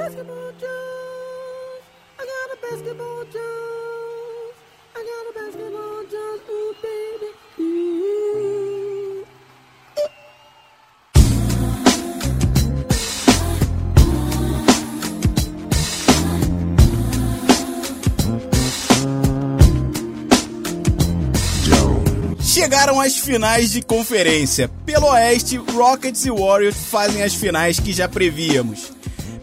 basketball Jones. I got a basketball Jones. I got a basketball Jones. Ooh, baby. Chegaram as finais de conferência. Pelo Oeste, Rockets e Warriors fazem as finais que já prevíamos.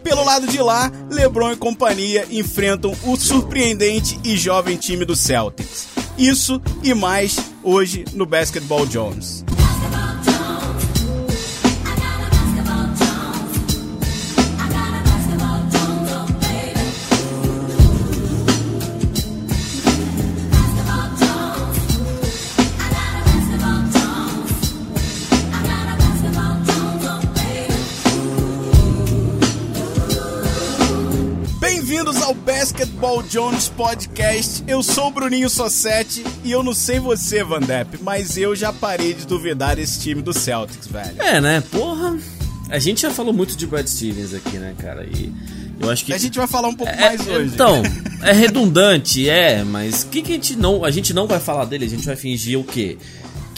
Pelo lado de lá, LeBron e companhia enfrentam o surpreendente e jovem time do Celtics. Isso e mais hoje no Basketball Jones. Basketball Jones Podcast. Eu sou o Bruninho Sossetti e eu não sei você, Van Depp, mas eu já parei de duvidar desse time do Celtics, velho. É, né? Porra. A gente já falou muito de Brad Stevens aqui, né, cara? E eu acho que. A gente vai falar um pouco É, mais hoje. Então, é redundante, é, mas o que, que a gente não. A gente não vai falar dele, a gente vai fingir o quê?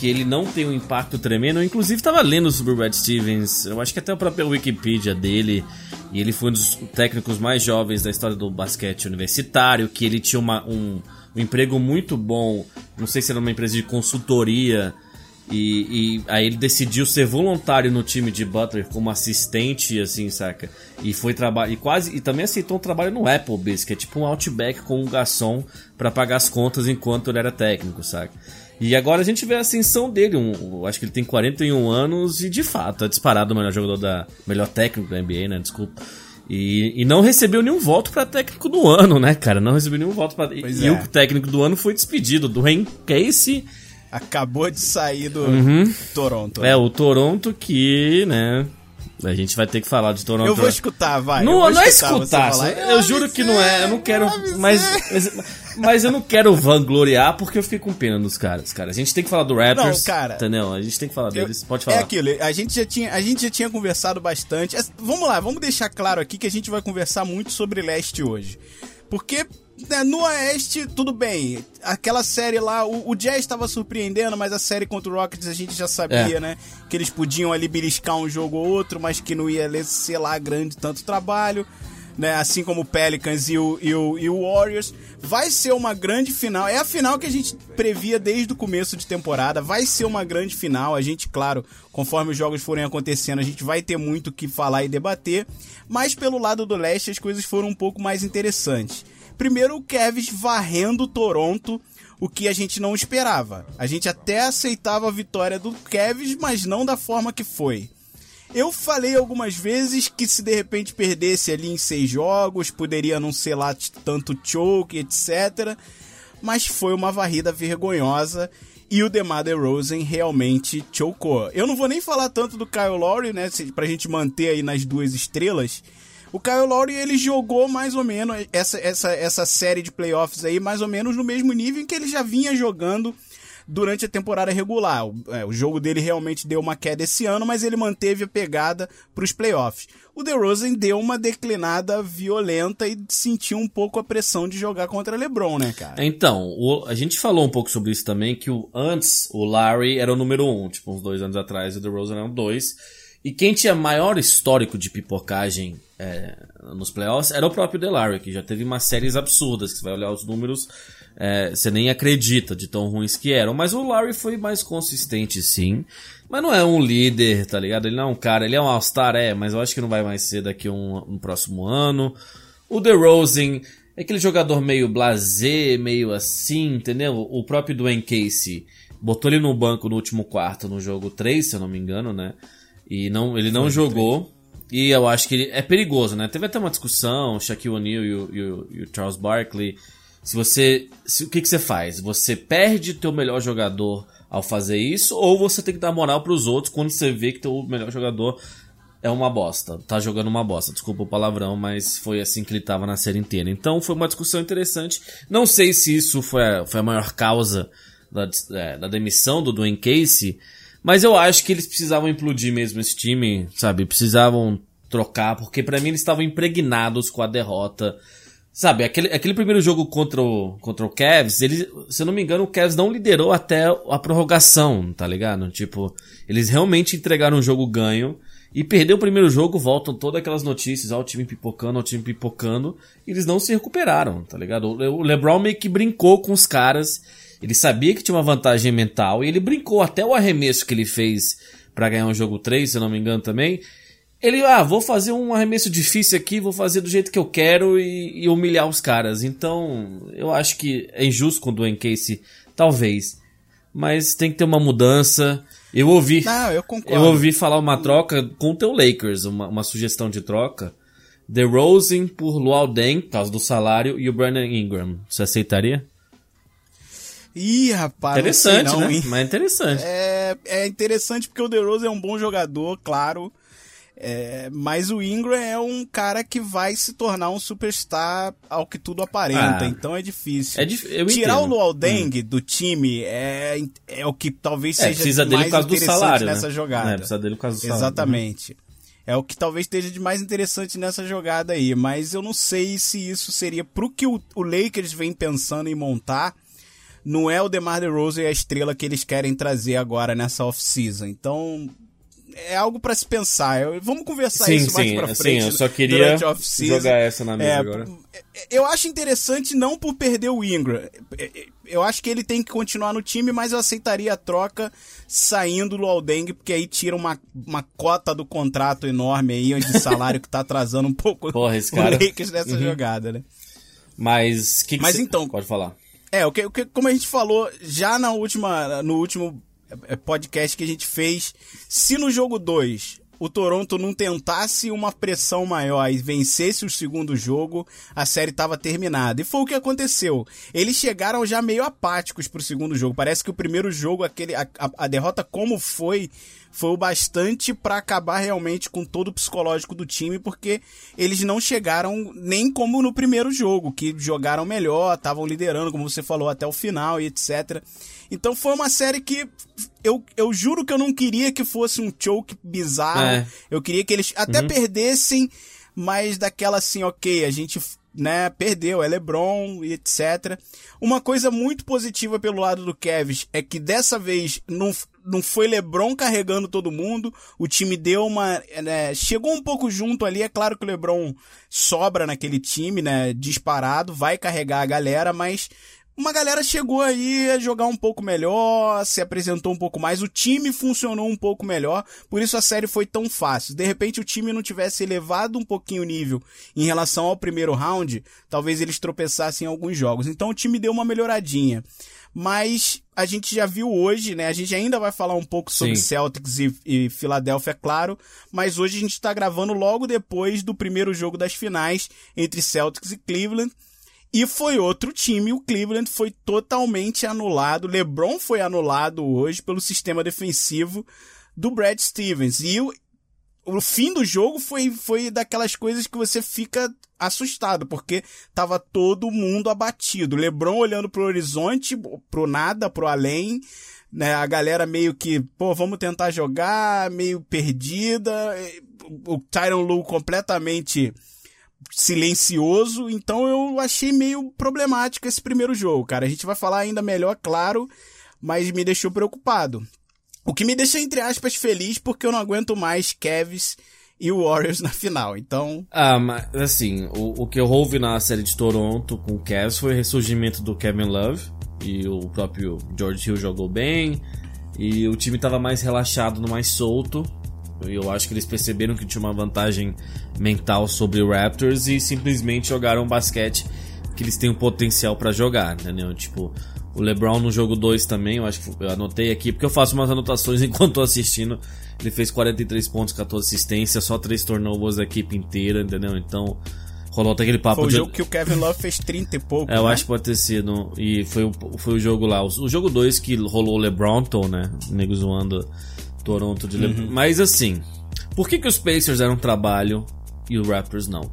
Que ele não tem um impacto tremendo. Eu, inclusive, tava lendo sobre o Brad Stevens. Eu acho que até a própria Wikipedia dele. E ele foi um dos técnicos mais jovens da história do basquete universitário. Que ele tinha uma, um, um emprego muito bom. Não sei se era uma empresa de consultoria. E, e aí ele decidiu ser voluntário no time de Butler como assistente, assim, saca? E foi trabalhar. E quase. E também aceitou um trabalho no Applebee's, que é tipo um outback com um garçom pra pagar as contas enquanto ele era técnico, saca? E agora a gente vê a ascensão dele. Um, acho que ele tem 41 anos e de fato é disparado o melhor jogador da. melhor técnico da NBA, né? Desculpa. E, e não recebeu nenhum voto pra técnico do ano, né, cara? Não recebeu nenhum voto pra. Pois e é. o técnico do ano foi despedido, do Dwayne Casey. Acabou de sair do Toronto. Uhum. É, o Toronto que, né? A gente vai ter que falar de Toronto. Eu vou escutar, vai. eu Não, não é escutar você escutar, falar. eu juro que não é, eu não quero, mas, mas, mas eu não quero vangloriar porque eu fiquei com pena dos caras, cara. A gente tem que falar do Raptors, Não, cara. entendeu? A gente tem que falar Eu- deles, pode É falar. aquilo, a gente, já tinha, a gente já tinha conversado bastante. As- Vamos lá, vamos deixar claro aqui que a gente vai conversar muito sobre leste hoje. Porque né, no Oeste, tudo bem. Aquela série lá, o, o Jazz estava surpreendendo, mas a série contra o Rockets a gente já sabia, É. né? Que eles podiam ali beliscar um jogo ou outro, mas que não ia ser lá grande tanto trabalho. Né, assim como o Pelicans e o, e, o, e o Warriors. Vai ser uma grande final. É a final que a gente previa desde o começo de temporada. Vai ser uma grande final. A gente, claro, conforme os jogos forem acontecendo, a gente vai ter muito o que falar e debater. Mas pelo lado do leste, as coisas foram um pouco mais interessantes. Primeiro, o Kevs varrendo Toronto, o que a gente não esperava. A gente até aceitava a vitória do Kevs, mas não da forma que foi. Eu falei algumas vezes que se de repente perdesse ali em seis jogos, poderia não ser lá tanto choke, etc. Mas foi uma varrida vergonhosa e o DeMar DeRozan realmente chocou. Eu não vou nem falar tanto do Kyle Lowry, né, pra gente manter aí nas duas estrelas. O Kyle Lowry, ele jogou mais ou menos essa, essa, essa série de playoffs aí, mais ou menos no mesmo nível em que ele já vinha jogando durante a temporada regular. O, é, o jogo dele realmente deu uma queda esse ano, mas ele manteve a pegada para os playoffs. O DeRozan deu uma declinada violenta e sentiu um pouco a pressão de jogar contra LeBron, né, cara? Então, o- a gente falou um pouco sobre isso também, que o, antes o Larry era o número um, tipo, uns dois anos atrás, o DeRozan era o dois. E quem tinha maior histórico de pipocagem é, nos playoffs era o próprio DeLarry, que já teve umas séries absurdas, que você vai olhar os números, é, você nem acredita de tão ruins que eram. Mas o Larry foi mais consistente, sim. Mas não é um líder, tá ligado? Ele não é um cara, ele é um All-Star, é, mas eu acho que não vai mais ser daqui um, um próximo ano. O DeRozan é aquele jogador meio blasé, meio assim, entendeu? O próprio Dwayne Casey botou ele no banco no último quarto, no jogo 3, se eu não me engano, né? E não, ele não jogou. E eu acho que ele é perigoso, né? Teve até uma discussão, o Shaquille O'Neal e o, e e o Charles Barkley. Se você. se- o que, que você faz? Você perde teu melhor jogador ao fazer isso, ou você tem que dar moral pros outros quando você vê que teu melhor jogador é uma bosta. Tá jogando uma bosta. Desculpa o palavrão, mas foi assim que ele tava na série inteira. Então foi uma discussão interessante. Não sei se isso foi a, foi a maior causa da, é, da demissão do Dwayne Casey, mas eu acho que eles precisavam implodir mesmo esse time, sabe? Precisavam trocar, porque para mim eles estavam impregnados com a derrota. Sabe, aquele, aquele primeiro jogo contra o, contra o Cavs, ele, se eu não me engano, o Cavs não liderou até a prorrogação, tá ligado? Tipo, eles realmente entregaram um jogo ganho e perdeu o primeiro jogo, voltam todas aquelas notícias, ó, o time pipocando, ó, o time pipocando, e eles não se recuperaram, tá ligado? O LeBron meio que brincou com os caras, ele sabia que tinha uma vantagem mental, e ele brincou até o arremesso que ele fez para ganhar um jogo 3, se eu não me engano também, ele, ah, vou fazer um arremesso difícil aqui, vou fazer do jeito que eu quero e, e humilhar os caras. Então, eu acho que é injusto com o Dwayne Casey, talvez. Mas tem que ter uma mudança. Eu ouvi. Não, eu concordo. Eu ouvi falar uma troca com o teu Lakers, uma, uma sugestão de troca. The Rosen por Luau Deng, por causa do salário, e o Brandon Ingram. Você aceitaria? Ih, rapaz. Interessante, não, né? hein? Mas interessante. É, é interessante porque o DeRozan é um bom jogador, claro. É, mas o Ingram é um cara que vai se tornar um superstar ao que tudo aparenta, Ah. então é difícil. É dif- Tirar entendo. Hum. o Luol Deng do time é, é o que talvez É, seja precisa dele mais por causa do interessante salário, nessa né? jogada. É, precisa dele por causa do salário. Exatamente. É o que talvez esteja de mais interessante nessa jogada aí, mas eu não sei se isso seria pro que o, o Lakers vem pensando em montar. Não é o DeMar DeRozan e a estrela que eles querem trazer agora nessa off-season. Então, é algo pra se pensar. Eu- vamos conversar Sim, isso mais sim, pra sim, frente. eu só queria jogar essa na mesa É, agora. Eu acho interessante não por perder o Ingram. Eu acho que ele tem que continuar no time, mas eu aceitaria a troca saindo do Aldeng, porque aí tira uma, uma cota do contrato enorme aí de salário que tá atrasando um pouco Porra, esse o cara- Uhum. Lakers nessa jogada, né? Mas, que que Mas cê- então- Pode falar. É, o que, o que, como a gente falou já na última, no último eh, podcast que a gente fez, se no jogo 2 o Toronto não tentasse uma pressão maior e vencesse o segundo jogo, a série estava terminada. E foi o que aconteceu. Eles chegaram já meio apáticos pro segundo jogo. Parece que o primeiro jogo, aquele, a- a derrota como foi, foi o bastante para acabar realmente com todo o psicológico do time, porque eles não chegaram nem como no primeiro jogo, que jogaram melhor, estavam liderando, como você falou, até o final e etc. Então foi uma série que eu, eu juro que eu não queria que fosse um choke bizarro. É. Eu queria que eles até perdessem, mas daquela assim, ok, a gente né, perdeu, é LeBron e etc. Uma coisa muito positiva pelo lado do Kevs é que dessa vez não, não foi LeBron carregando todo mundo, o time deu uma, né, chegou um pouco junto ali, é claro que o LeBron sobra naquele time, né, disparado, vai carregar a galera, mas uma galera chegou aí a jogar um pouco melhor, se apresentou um pouco mais, o time funcionou um pouco melhor, por isso a série foi tão fácil. De repente o time não tivesse elevado um pouquinho o nível em relação ao primeiro round, talvez eles tropeçassem em alguns jogos. Então o time deu uma melhoradinha. Mas a gente já viu hoje, né? A gente ainda vai falar um pouco sobre Sim. Celtics e, e Filadélfia, é claro. Mas hoje a gente está gravando logo depois do primeiro jogo das finais entre Celtics e Cleveland. E foi outro time, o Cleveland foi totalmente anulado. LeBron foi anulado hoje pelo sistema defensivo do Brad Stevens. E o, o fim do jogo foi, foi daquelas coisas que você fica assustado, porque tava todo mundo abatido. LeBron olhando pro horizonte, pro nada, pro além. Né, a galera meio que, pô, vamos tentar jogar, meio perdida. O Tyron Lue completamente silencioso, então eu achei meio problemático esse primeiro jogo, cara. A gente vai falar ainda melhor, claro, mas me deixou preocupado. O que me deixa, entre aspas, feliz porque eu não aguento mais Cavs e Warriors na final. Então, Ah, mas assim, o, o que eu ouvi na série de Toronto com o Cavs foi o ressurgimento do Kevin Love e o próprio George Hill jogou bem e o time tava mais relaxado, mais solto. Eu acho que eles perceberam que tinha uma vantagem mental sobre o Raptors e simplesmente jogaram basquete que eles têm o potencial pra jogar, entendeu? Tipo, o LeBron no jogo 2 também, eu acho que eu anotei aqui, porque eu faço umas anotações enquanto tô assistindo. Ele fez 43 pontos, 14 assistências, só 3 turnovers a equipe inteira, entendeu? Então, rolou até aquele papo foi o de. jogo que o Kevin Love fez 30 e pouco. É, eu né? acho que pode ter sido. E foi o, foi o jogo lá. O, o jogo 2 que rolou o LeBronton, né? O nego zoando Toronto de LeBron. Mas assim, por que, que os Pacers eram trabalho e o Raptors não?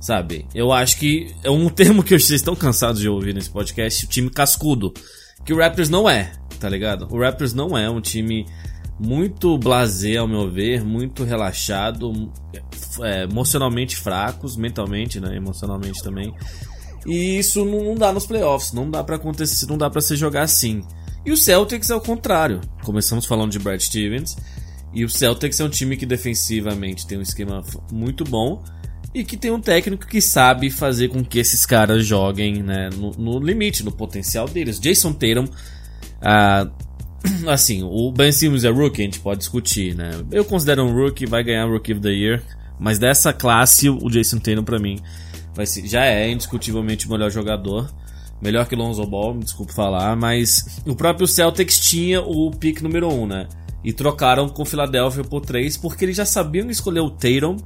Sabe? Eu acho que é um termo que vocês estão cansados de ouvir nesse podcast, o time cascudo. Que o Raptors não é, tá ligado? O Raptors não é um time muito blasé, ao meu ver, muito relaxado, é, emocionalmente fracos, mentalmente, né, emocionalmente também. E isso não dá nos playoffs, não dá para acontecer, não dá para se jogar assim. E o Celtics é o contrário. Começamos falando de Brad Stevens, e o Celtics é um time que defensivamente tem um esquema muito bom e que tem um técnico que sabe fazer com que esses caras joguem né, no, no limite, no potencial deles. Jason Tatum, ah, assim, o Ben Simmons é rookie, a gente pode discutir, né? Eu considero um rookie, vai ganhar Rookie of the Year, mas dessa classe, o Jason Tatum para mim vai ser, já é indiscutivelmente o melhor jogador. Melhor que Lonzo Ball, me desculpe falar, mas o próprio Celtics tinha o pick número 1, um, né? E trocaram com o Philadelphia por 3 porque eles já sabiam escolher o Tatum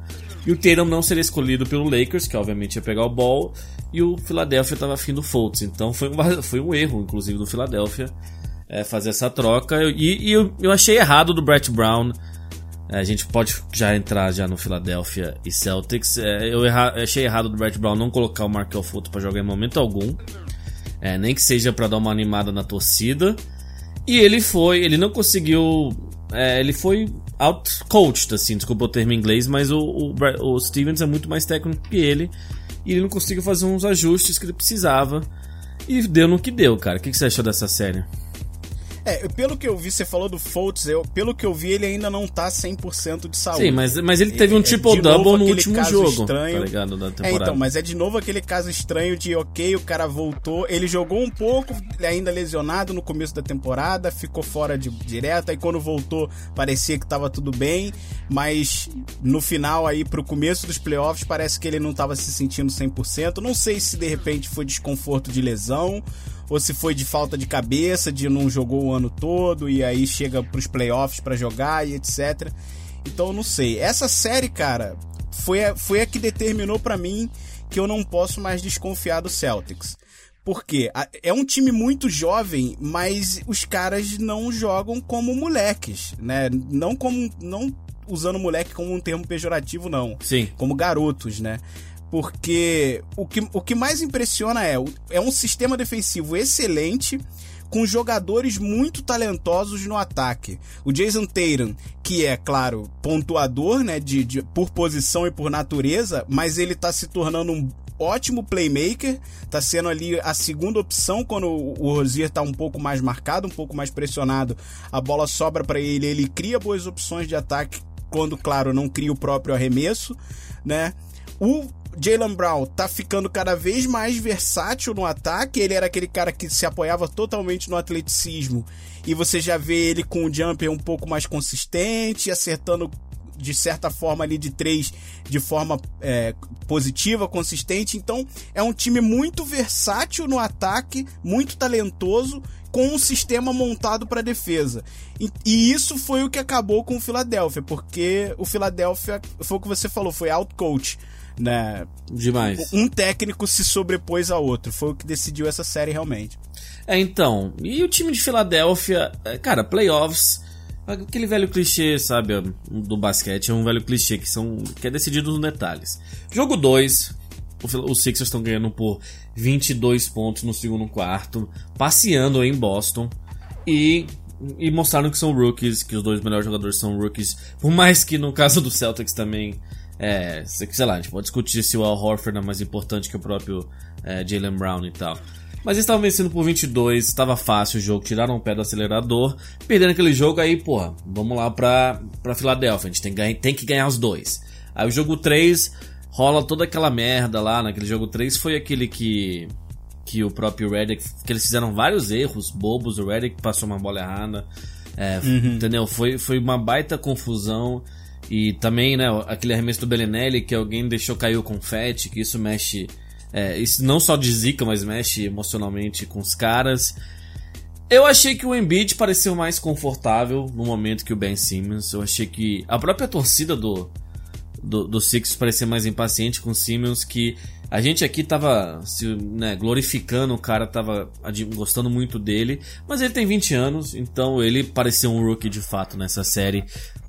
e o Tatum não seria escolhido pelo Lakers, que obviamente ia pegar o ball, e o Philadelphia estava afim do Fultz. Então foi um, foi um erro, inclusive, do Philadelphia é, fazer essa troca. E, e eu, eu, achei errado do Brett Brown. É, a gente pode já entrar já no Philadelphia e Celtics. É, eu erra, achei errado do Brett Brown não colocar o Markel Fultz para jogar em momento algum. É, nem que seja para dar uma animada na torcida. E ele foi, ele não conseguiu. É, ele foi out-coached, assim, desculpa o termo em inglês, mas o, o, o, Stevens é muito mais técnico que ele. E ele não conseguiu fazer uns ajustes que ele precisava. E deu no que deu, cara. O que, que você achou dessa série? É, pelo que eu vi, você falou do Fultz, eu, pelo que eu vi, ele ainda não tá 100% de saúde. Sim, mas, mas ele teve um triple-double no último jogo, estranho. tá ligado, da temporada. É, então, mas é de novo aquele caso estranho de, ok, o cara voltou, ele jogou um pouco, ainda lesionado no começo da temporada, ficou fora de direto, aí quando voltou parecia que tava tudo bem, mas no final aí, pro começo dos playoffs, parece que ele não tava se sentindo 100%, não sei se de repente foi desconforto de lesão, ou se foi de falta de cabeça, de não jogou o ano todo e aí chega pros playoffs para jogar e etc. Então eu não sei. Essa série, cara, foi a, foi a que determinou para mim que eu não posso mais desconfiar do Celtics. Porque é um time muito jovem, mas os caras não jogam como moleques, né? Não como não usando moleque como um termo pejorativo não. Sim. Como garotos, né? Porque o que, o que mais impressiona é, é um sistema defensivo excelente com jogadores muito talentosos no ataque. O Jason Tatum, que é, claro, pontuador, né, de, de, por posição e por natureza, mas ele tá se tornando um ótimo playmaker, tá sendo ali a segunda opção quando o Rozier tá um pouco mais marcado, um pouco mais pressionado, a bola sobra para ele, ele cria boas opções de ataque quando, claro, não cria o próprio arremesso, né? O Jalen Brown tá ficando cada vez mais versátil no ataque. Ele era aquele cara que se apoiava totalmente no atleticismo. E você já vê ele com o jumper um pouco mais consistente, acertando de certa forma ali de três de forma é, positiva, consistente. Então é um time muito versátil no ataque, muito talentoso, com um sistema montado para defesa. E, e, isso foi o que acabou com o Philadelphia, porque o Philadelphia, foi o que você falou, foi out coach né? Demais. Um técnico se sobrepôs ao outro. Foi o que decidiu essa série realmente. É, então. E o time de Filadélfia, é, cara, playoffs. Aquele velho clichê, sabe, do basquete, é um velho clichê que, são, que é decidido nos detalhes. Jogo 2, os Sixers estão ganhando por 22 pontos no segundo quarto, passeando em Boston e, e mostraram que são rookies, que os dois melhores jogadores são rookies. Por mais que no caso do Celtics também é, sei lá, a gente pode discutir se o Al Horford é mais importante que o próprio é, Jalen Brown e tal. Mas eles estavam vencendo por 22, estava fácil o jogo, tiraram o pé do acelerador, perdendo aquele jogo aí, porra, vamos lá pra, pra Filadélfia, a gente tem, ganha, tem que ganhar os dois. Aí o jogo 3 rola toda aquela merda lá, naquele jogo 3 foi aquele que que o próprio Redick, que eles fizeram vários erros bobos, o Redick passou uma bola errada, é, uhum. entendeu? Foi, foi uma baita confusão. E também, né, aquele arremesso do Belinelli que alguém deixou cair o confete, que isso mexe. É, isso não só de zica, mas mexe emocionalmente com os caras. Eu achei que o Embiid pareceu mais confortável no momento que o Ben Simmons. Eu achei que a própria torcida do, do, do Sixers parecia mais impaciente com o Simmons, que a gente aqui tava se, né, glorificando, o cara tava gostando muito dele, mas ele tem 20 anos, então ele pareceu um rookie de fato nessa série.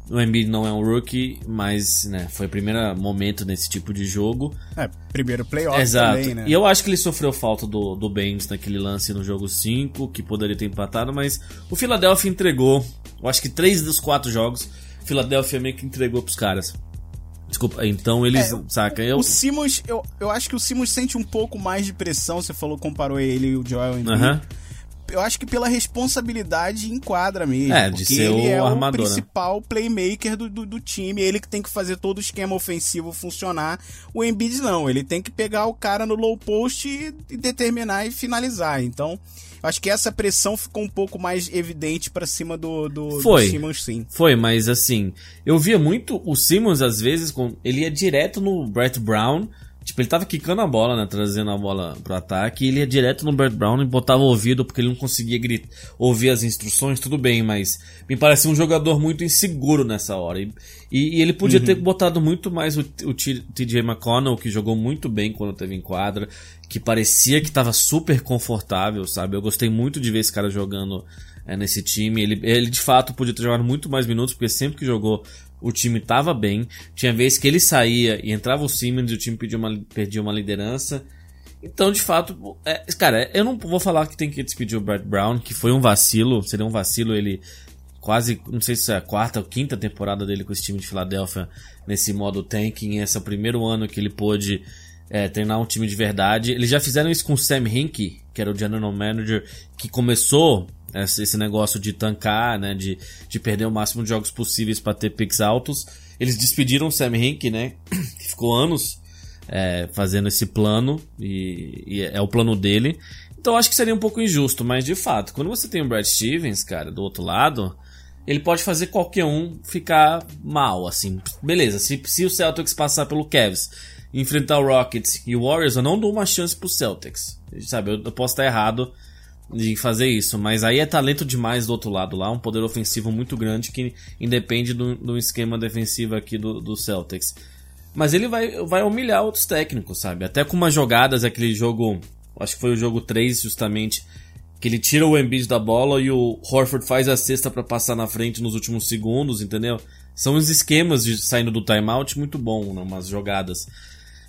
O Embiid não é um rookie, mas né, foi o primeiro momento nesse tipo de jogo. É, primeiro playoff Exato. também, né? E eu acho que ele sofreu falta do, do Baines naquele lance no jogo 5, que poderia ter empatado, mas o Philadelphia entregou Eu acho que três dos quatro jogos, Philadelphia meio que entregou pros caras. Desculpa, então eles, É, saca? Eu, O Simmons, eu, eu acho que o Simmons sente um pouco mais de pressão. Você falou, comparou ele e o Joel Embiid. Aham. Eu acho que pela responsabilidade enquadra mesmo. É, de ser ele o é armador, o né? principal playmaker do, do, do time. Ele que tem que fazer todo o esquema ofensivo funcionar. O Embiid não. Ele tem que pegar o cara no low post e, e determinar e finalizar. Então, eu acho que essa pressão ficou um pouco mais evidente pra cima do, do, Foi. do Simmons, sim. Foi, mas assim, eu via muito o Simmons às vezes, com, ele ia direto no Brett Brown. Tipo, ele tava quicando a bola, né? Trazendo a bola pro ataque. E ele ia direto no Brett Brown e botava o ouvido porque ele não conseguia gritar, ouvir as instruções, tudo bem, mas me parecia um jogador muito inseguro nessa hora. E, e- e ele podia ter botado muito mais o, o TJ McConnell, que jogou muito bem quando teve em quadra, que parecia que tava super confortável, sabe? Eu gostei muito de ver esse cara jogando é, nesse time. Ele, ele de fato podia ter jogado muito mais minutos, porque sempre que jogou o time tava bem. Tinha vezes que ele saía e entrava o Simmons e o time perdia uma, perdia uma liderança. Então, de fato, é, cara, eu não vou falar que tem que despedir o Brett Brown, que foi um vacilo, seria um vacilo ele quase, não sei se é a quarta ou quinta temporada dele com esse time de Filadélfia nesse modo tanking, esse é o primeiro ano que ele pôde é, treinar um time de verdade. Eles já fizeram isso com o Sam Hinkie, que era o general manager, que começou esse negócio de tancar, né, de, de perder o máximo de jogos possíveis para ter picks altos. Eles despediram o Sam Hinkie, né, que ficou anos é, fazendo esse plano e, e é o plano dele. Então acho que seria um pouco injusto, mas de fato, quando você tem o Brad Stevens, cara, do outro lado, ele pode fazer qualquer um ficar mal, assim. Beleza, se, se o Celtics passar pelo Cavs, enfrentar o Rockets e o Warriors, eu não dou uma chance pro Celtics. Sabe, eu, eu posso estar errado de fazer isso, mas aí é talento demais do outro lado lá, um poder ofensivo muito grande que independe do, do esquema defensivo aqui do, do Celtics. Mas ele vai, vai humilhar outros técnicos, sabe? Até com umas jogadas, aquele jogo, acho que foi o jogo 3 justamente, que ele tira o Embiid da bola e o Horford faz a cesta pra passar na frente nos últimos segundos, entendeu? São os esquemas de saindo do timeout muito bom, né? umas jogadas.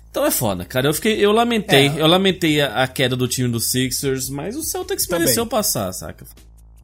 Então é foda, cara. Eu fiquei, eu lamentei, É. eu lamentei a, a queda do time dos Sixers, mas o Celtics Também. mereceu passar, saca?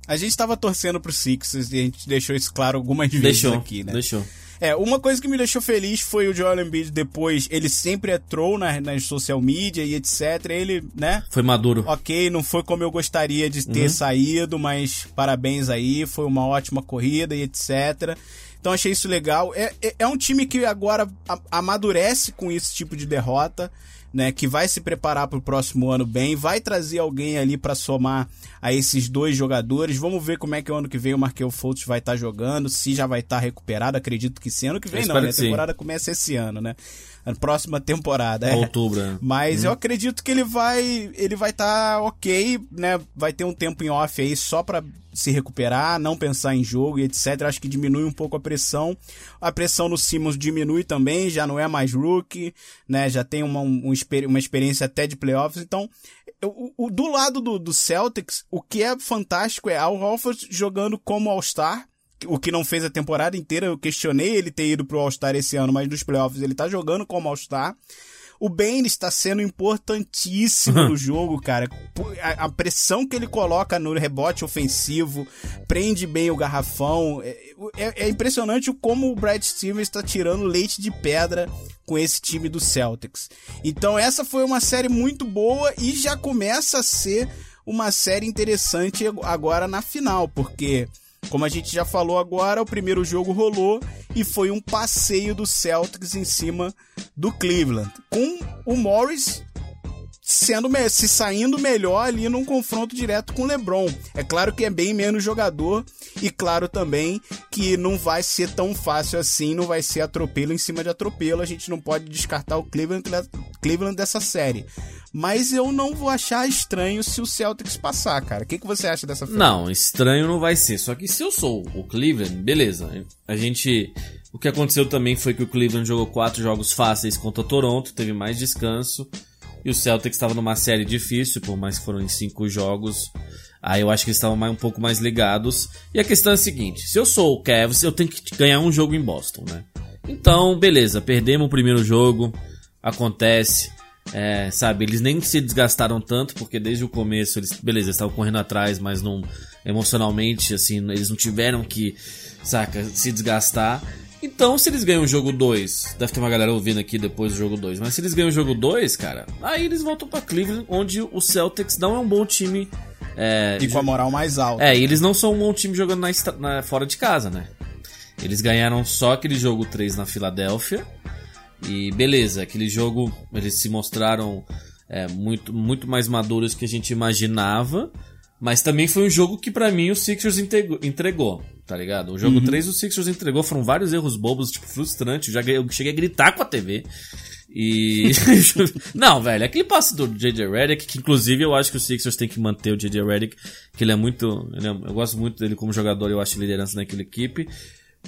A gente tava torcendo pro Sixers e a gente deixou isso claro algumas vezes Deixou, aqui, né? deixou. É, uma coisa que me deixou feliz foi o Joel Embiid depois, ele sempre é troll na, nas social media e etc. Ele, né? Foi maduro. Ok, não foi como eu gostaria de ter Uhum. saído, mas parabéns aí, foi uma ótima corrida e etc. Então achei isso legal. É, é, é um time que agora amadurece com esse tipo de derrota, né? Que vai se preparar para o próximo ano bem, vai trazer alguém ali para somar a esses dois jogadores. Vamos ver como é que o ano que vem o Markel Fultz vai estar jogando, se já vai estar recuperado. Acredito que sim. Ano que vem Eu não, né? A que sim. temporada começa esse ano, né? A próxima temporada. é. Outubro. né? Mas eu acredito que ele vai ele vai estar ok, né? Vai ter um tempo em off aí só pra se recuperar, não pensar em jogo e etc. Acho que diminui um pouco a pressão. A pressão no Simmons diminui também, já não é mais rookie, né? Já tem uma, um, uma experiência até de playoffs. Então, eu- o- do lado do, do Celtics, o que é fantástico é Al Horford jogando como All-Star, o que não fez a temporada inteira. Eu questionei ele ter ido pro All-Star esse ano, mas nos playoffs ele tá jogando como All-Star. O Bane está sendo importantíssimo no jogo, cara. A, a pressão que ele coloca no rebote ofensivo, prende bem o garrafão. É, é- é impressionante como o Brad Stevens está tirando leite de pedra com esse time do Celtics. Então essa foi uma série muito boa e já começa a ser uma série interessante agora na final, porque como a gente já falou agora, o primeiro jogo rolou e foi um passeio do Celtics em cima do Cleveland, com o Morris sendo se saindo melhor ali num confronto direto com o LeBron. É claro que é bem menos jogador e claro também que não vai ser tão fácil assim, não vai ser atropelo em cima de atropelo. A gente não pode descartar o Cleveland, Cleveland dessa série. Mas eu não vou achar estranho se o Celtics passar, cara. O que, que você acha dessa final? Não, estranho não vai ser. Só que se eu sou o Cleveland, beleza. A gente. O que aconteceu também foi que o Cleveland jogou quatro jogos fáceis contra o Toronto, teve mais descanso. E o Celtics estava numa série difícil, por mais que foram em cinco jogos. Aí eu acho que eles estavam mais- um pouco mais ligados. E a questão é a seguinte: se eu sou o Cavs, eu tenho que ganhar um jogo em Boston, né? Então, beleza, perdemos o primeiro jogo, acontece. É, sabe, eles nem se desgastaram tanto, porque desde o começo eles, beleza, estavam correndo atrás, mas não emocionalmente, assim, eles não tiveram que, saca, se desgastar. Então, se eles ganham o jogo 2, deve ter uma galera ouvindo aqui depois do jogo 2, mas se eles ganham o jogo 2, cara, aí eles voltam pra Cleveland, onde o Celtics não é um bom time. É, E com a moral mais alta. é, e eles não são um bom time jogando na, na- fora de casa, né? Eles ganharam só aquele jogo 3 na Filadélfia. E beleza, aquele jogo eles se mostraram é, muito, muito mais maduros que a gente imaginava. Mas também foi um jogo que pra mim o Sixers entregou, tá ligado? O jogo 3 o Sixers entregou, foram vários erros bobos, tipo, frustrantes. Eu, já, eu cheguei a gritar com a TV. E. não, velho, aquele passe do JJ Redick, que inclusive eu acho que o Sixers tem que manter o JJ Redick, que ele é muito. ele é- eu gosto muito dele como jogador, eu acho liderança naquela equipe.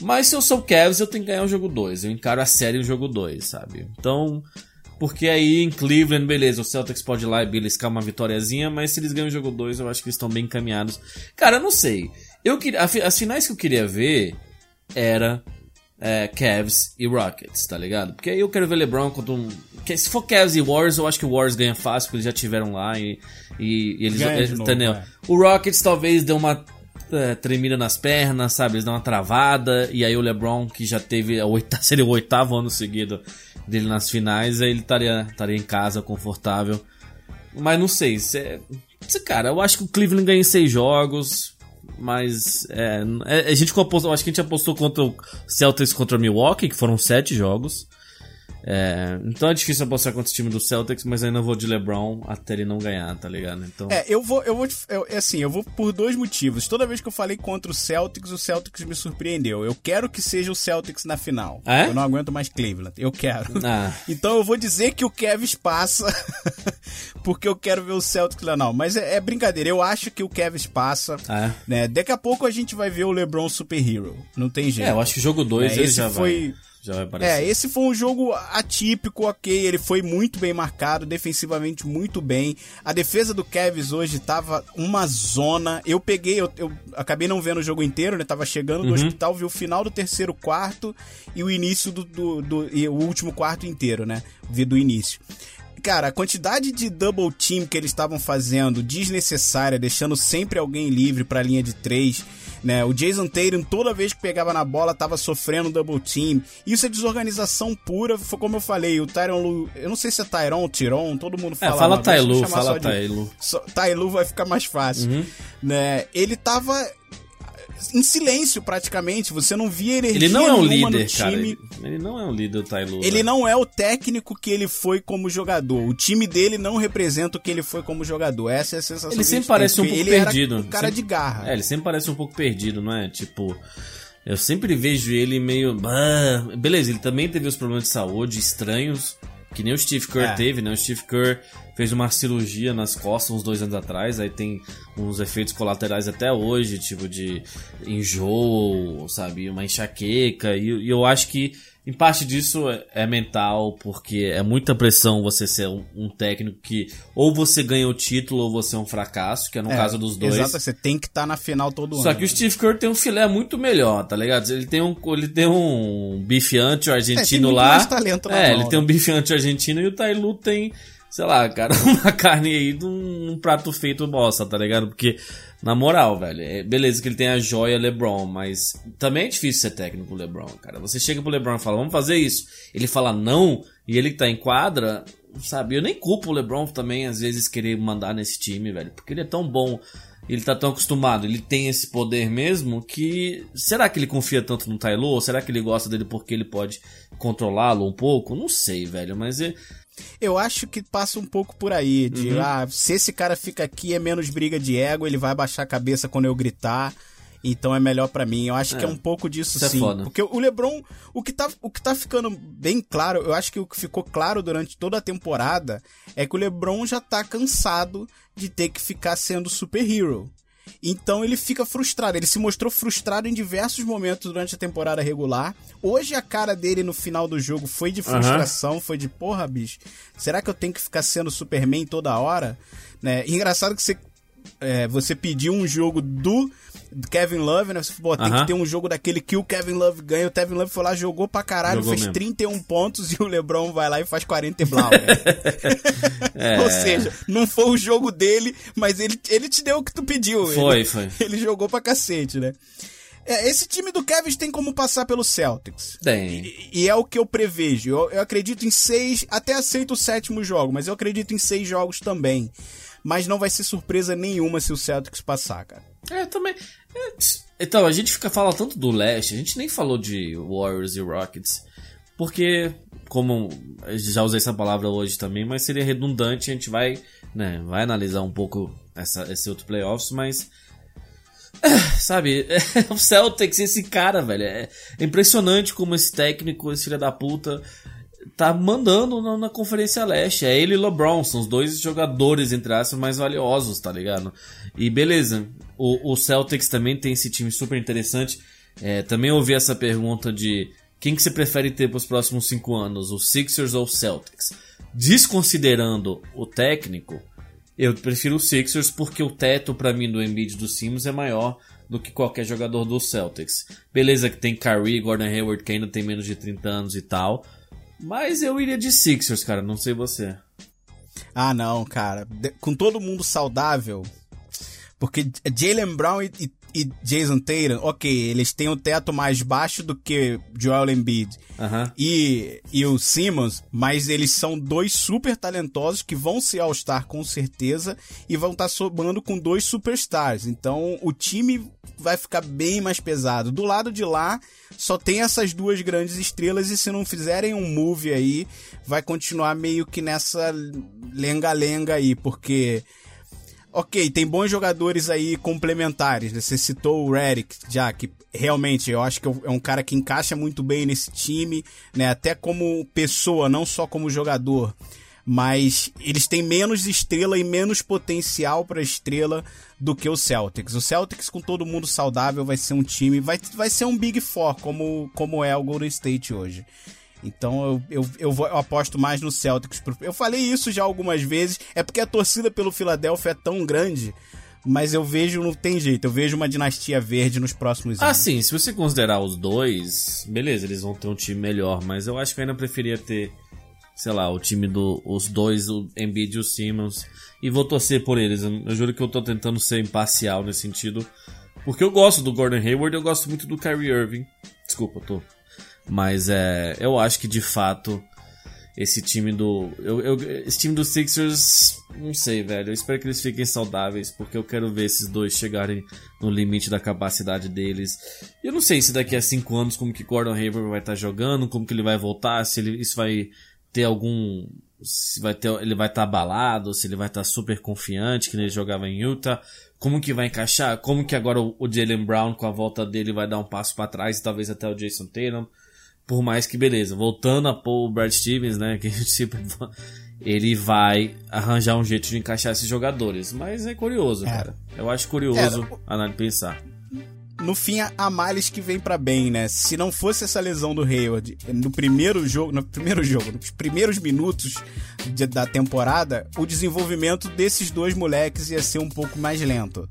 Mas se eu sou o Cavs, eu tenho que ganhar o jogo 2. Eu encaro a série o jogo 2, sabe? Então. Porque aí em Cleveland, beleza, o Celtics pode ir lá e beliscar uma vitóriazinha, mas se eles ganham o jogo 2, eu acho que eles estão bem encaminhados. Cara, eu não sei. Eu queria, as finais que eu queria ver era é, Cavs e Rockets, tá ligado? Porque aí eu quero ver LeBron contra um. se for Cavs e Warriors, eu acho que o Warriors ganha fácil, porque eles já tiveram lá e, e, e eles. Eles- novo, entendeu? é. O Rockets talvez deu uma é, tremida nas pernas, sabe? Eles dão uma travada, e aí o LeBron, que já teve a oita, seria o oitavo ano seguido dele nas finais, aí ele estaria, estaria em casa, confortável. Mas não sei, se, se, cara, eu acho que o Cleveland ganha em seis jogos, mas é, é, a gente apostou, acho que a gente apostou contra o Celtics contra o Milwaukee, que foram sete jogos. É, então é difícil apostar contra o time do Celtics, mas ainda vou de LeBron até ele não ganhar, tá ligado? Então, É, eu vou, eu vou, eu, é assim, eu vou por dois motivos. Toda vez que eu falei contra o Celtics, o Celtics me surpreendeu. Eu quero que seja o Celtics na final. É? Eu não aguento mais Cleveland. Eu quero. Ah. Então eu vou dizer que o Kevs passa, porque eu quero ver o Celtics lá não. Mas é, é brincadeira. Eu acho que o Kevs passa. É. Né? Daqui a pouco a gente vai ver o LeBron Super Hero. Não tem jeito. é, eu acho que jogo 2 É, ele esse já foi- vai. Já vai aparecer. É, esse foi um jogo atípico, ok. Ele foi muito bem marcado, defensivamente muito bem. A defesa do Cavs hoje tava uma zona. Eu peguei, eu, eu acabei não vendo o jogo inteiro, né? Tava chegando do hospital, vi o final do terceiro quarto e o início do, do, do- e o último quarto inteiro, né? Vi do início. Cara, a quantidade de double team que eles estavam fazendo, desnecessária, deixando sempre alguém livre pra linha de três, né? O Jason Tatum, toda vez que pegava na bola, tava sofrendo double team. Isso é desorganização pura, foi como eu falei, o Tyron Lu, eu não sei se é Tyron ou Tyron, todo mundo É, fala. fala uma vez, Tailu, fala Tailu. Tailu vai ficar mais fácil, Uhum. né? Ele tava em silêncio praticamente, você não via energia Ele não é um líder, cara. Ele, ele não é um líder, o Tailu. Ele né? não é o técnico que ele foi como jogador. O time dele não representa o que ele foi como jogador. Essa é a sensação Ele sempre parece um pouco ele perdido. Era um cara Sempre- de garra. É, ele sempre parece um pouco perdido, não é? Tipo, eu sempre vejo ele meio. Beleza, ele também teve os problemas de saúde estranhos, que nem o Steve Kerr É. teve, né? O Steve Kerr fez uma cirurgia nas costas uns dois anos atrás, aí tem uns efeitos colaterais até hoje, tipo de enjoo, sabe? Uma enxaqueca, e, e eu acho que. Em parte disso é- é mental, porque é muita pressão você ser um, um técnico que ou você ganha o título ou você é um fracasso, que é no É, caso dos dois. Exato, você tem que estar na final todo Só ano. que o Steve Kerr tem um filé muito melhor, tá ligado? Ele tem um, ele tem um bife anti-argentino É, tem muito lá. mais talento na é, ele tem né? um bife anti-argentino e o Tailu tem, sei lá, cara, uma carne aí de um, prato feito bosta, tá ligado? Porque, na moral, velho, é, beleza que ele tem a joia LeBron, mas também é difícil ser técnico LeBron, cara. Você chega pro LeBron e fala, vamos fazer isso. Ele fala não, e ele que tá em quadra, sabe? Eu nem culpo o LeBron também, às vezes, querer mandar nesse time, velho, porque ele é tão bom. Ele tá tão acostumado, ele tem esse poder mesmo que. Será que ele confia tanto no? Ou será que ele gosta dele porque ele pode controlá-lo um pouco? Não sei, velho, mas é. Eu acho que passa um pouco por aí. De, Uhum. ah, se esse cara fica aqui é menos briga de ego, ele vai baixar a cabeça quando eu gritar. Então é melhor pra mim. Eu acho É. que é um pouco disso Isso é sim. foda. Porque o LeBron, o que, tá, o que tá ficando bem claro, eu acho que o que ficou claro durante toda a temporada é que o LeBron já tá cansado de ter que ficar sendo super hero. Então ele fica frustrado. Ele se mostrou frustrado em diversos momentos durante a temporada regular. Hoje a cara dele no final do jogo foi de frustração, foi de porra, bicho. Será que eu tenho que ficar sendo Superman toda hora? Né? E engraçado que você é, você pediu um jogo do Kevin Love, né? Você falou, tem Aham. que ter um jogo daquele que o Kevin Love ganha. O Kevin Love foi lá, jogou pra caralho, Jogou fez mesmo. 31 pontos e o LeBron vai lá e faz 40 e blau? É. Ou seja, não foi o jogo dele, mas ele, ele te deu o que tu pediu. Foi, ele, foi. Ele jogou pra cacete, né? É, esse time do Kevin tem como passar pelo Celtics. Tem. E, e é o que eu prevejo. Eu, eu acredito em seis, até aceito o sétimo jogo, mas eu acredito em seis jogos também. Mas não vai ser surpresa nenhuma se o Celtics passar, cara. É, também. é, então, a gente fica fala tanto do leste, a gente nem falou de Warriors e Rockets. Porque, como já usei essa palavra hoje também, mas seria redundante, a gente vai, né, vai analisar um pouco essa, esse outro playoffs, mas. Ah, Sabe, o Celtics, esse cara, velho, é é impressionante como esse técnico, esse filho da puta, tá mandando na, na Conferência Leste. É ele e LeBron, são os dois jogadores, entre aspas, mais valiosos, tá ligado? E beleza, o, o Celtics também tem esse time super interessante. É, também ouvi essa pergunta de quem que você prefere ter pros próximos cinco anos, o Sixers ou o Celtics? Desconsiderando o técnico, eu prefiro o Sixers porque o teto pra mim do Embiid do Simmons é maior do que qualquer jogador do Celtics. Beleza que tem Kyrie, Gordon Hayward que ainda tem menos de 30 anos e tal, mas eu iria de Sixers, cara, não sei você. Ah, não, cara. Com todo mundo saudável. Porque Jalen Brown e, e- e Jason Tatum, ok, eles têm um teto mais baixo do que Joel Embiid e, e o Simmons, mas eles são dois super talentosos que vão ser All-Star com certeza e vão estar somando com dois superstars. Então o time vai ficar bem mais pesado. Do lado de lá, só tem essas duas grandes estrelas e se não fizerem um move aí, vai continuar meio que nessa lenga-lenga aí, porque Ok, tem bons jogadores aí complementares. né? Você citou o Redick, já que realmente eu acho que é um cara que encaixa muito bem nesse time, né? Até como pessoa, não só como jogador. Mas eles têm menos estrela e menos potencial para estrela do que o Celtics. O Celtics, com todo mundo saudável, vai ser um time. Vai, vai ser um Big Four, como, como é o Golden State hoje. Então eu, eu, eu, vou- eu aposto mais no Celtics. Eu falei isso já algumas vezes. É porque a torcida pelo Philadelphia é tão grande. Mas eu vejo, não tem jeito. Eu vejo uma dinastia verde nos próximos Ah, anos. sim, se você considerar os dois, beleza, eles vão ter um time melhor, mas eu acho que eu ainda preferia ter, sei lá, o time do os dois, o Embiid e o Simmons, e vou torcer por eles. Eu, eu juro que eu tô tentando ser imparcial nesse sentido, porque eu gosto do Gordon Hayward, eu gosto muito do Kyrie Irving. Desculpa, eu tô. Mas é, eu acho que de fato esse time do eu, eu- esse time do Sixers, não sei, velho. Eu espero que eles fiquem saudáveis, porque eu quero ver esses dois chegarem no limite da capacidade deles. Eu não sei se daqui a cinco anos como que Gordon Hayward vai estar jogando, como que ele vai voltar, se ele, isso vai ter algum se vai ter ele vai estar abalado, se ele vai estar super confiante que ele jogava em Utah, como que vai encaixar, como que agora o, o Jalen Brown com a volta dele vai dar um passo para trás e talvez até o Jason Tatum. Por mais que, beleza, voltando a pôr o Brad Stevens, né? Que a gente sempre ele vai arranjar um jeito de encaixar esses jogadores. Mas é curioso, cara. Eu acho curioso Era- a pensar. no fim, há males que vem pra bem, né? Se não fosse essa lesão do Hayward no primeiro jogo, no primeiro jogo, nos primeiros minutos de- da temporada, o desenvolvimento desses dois moleques ia ser um pouco mais lento.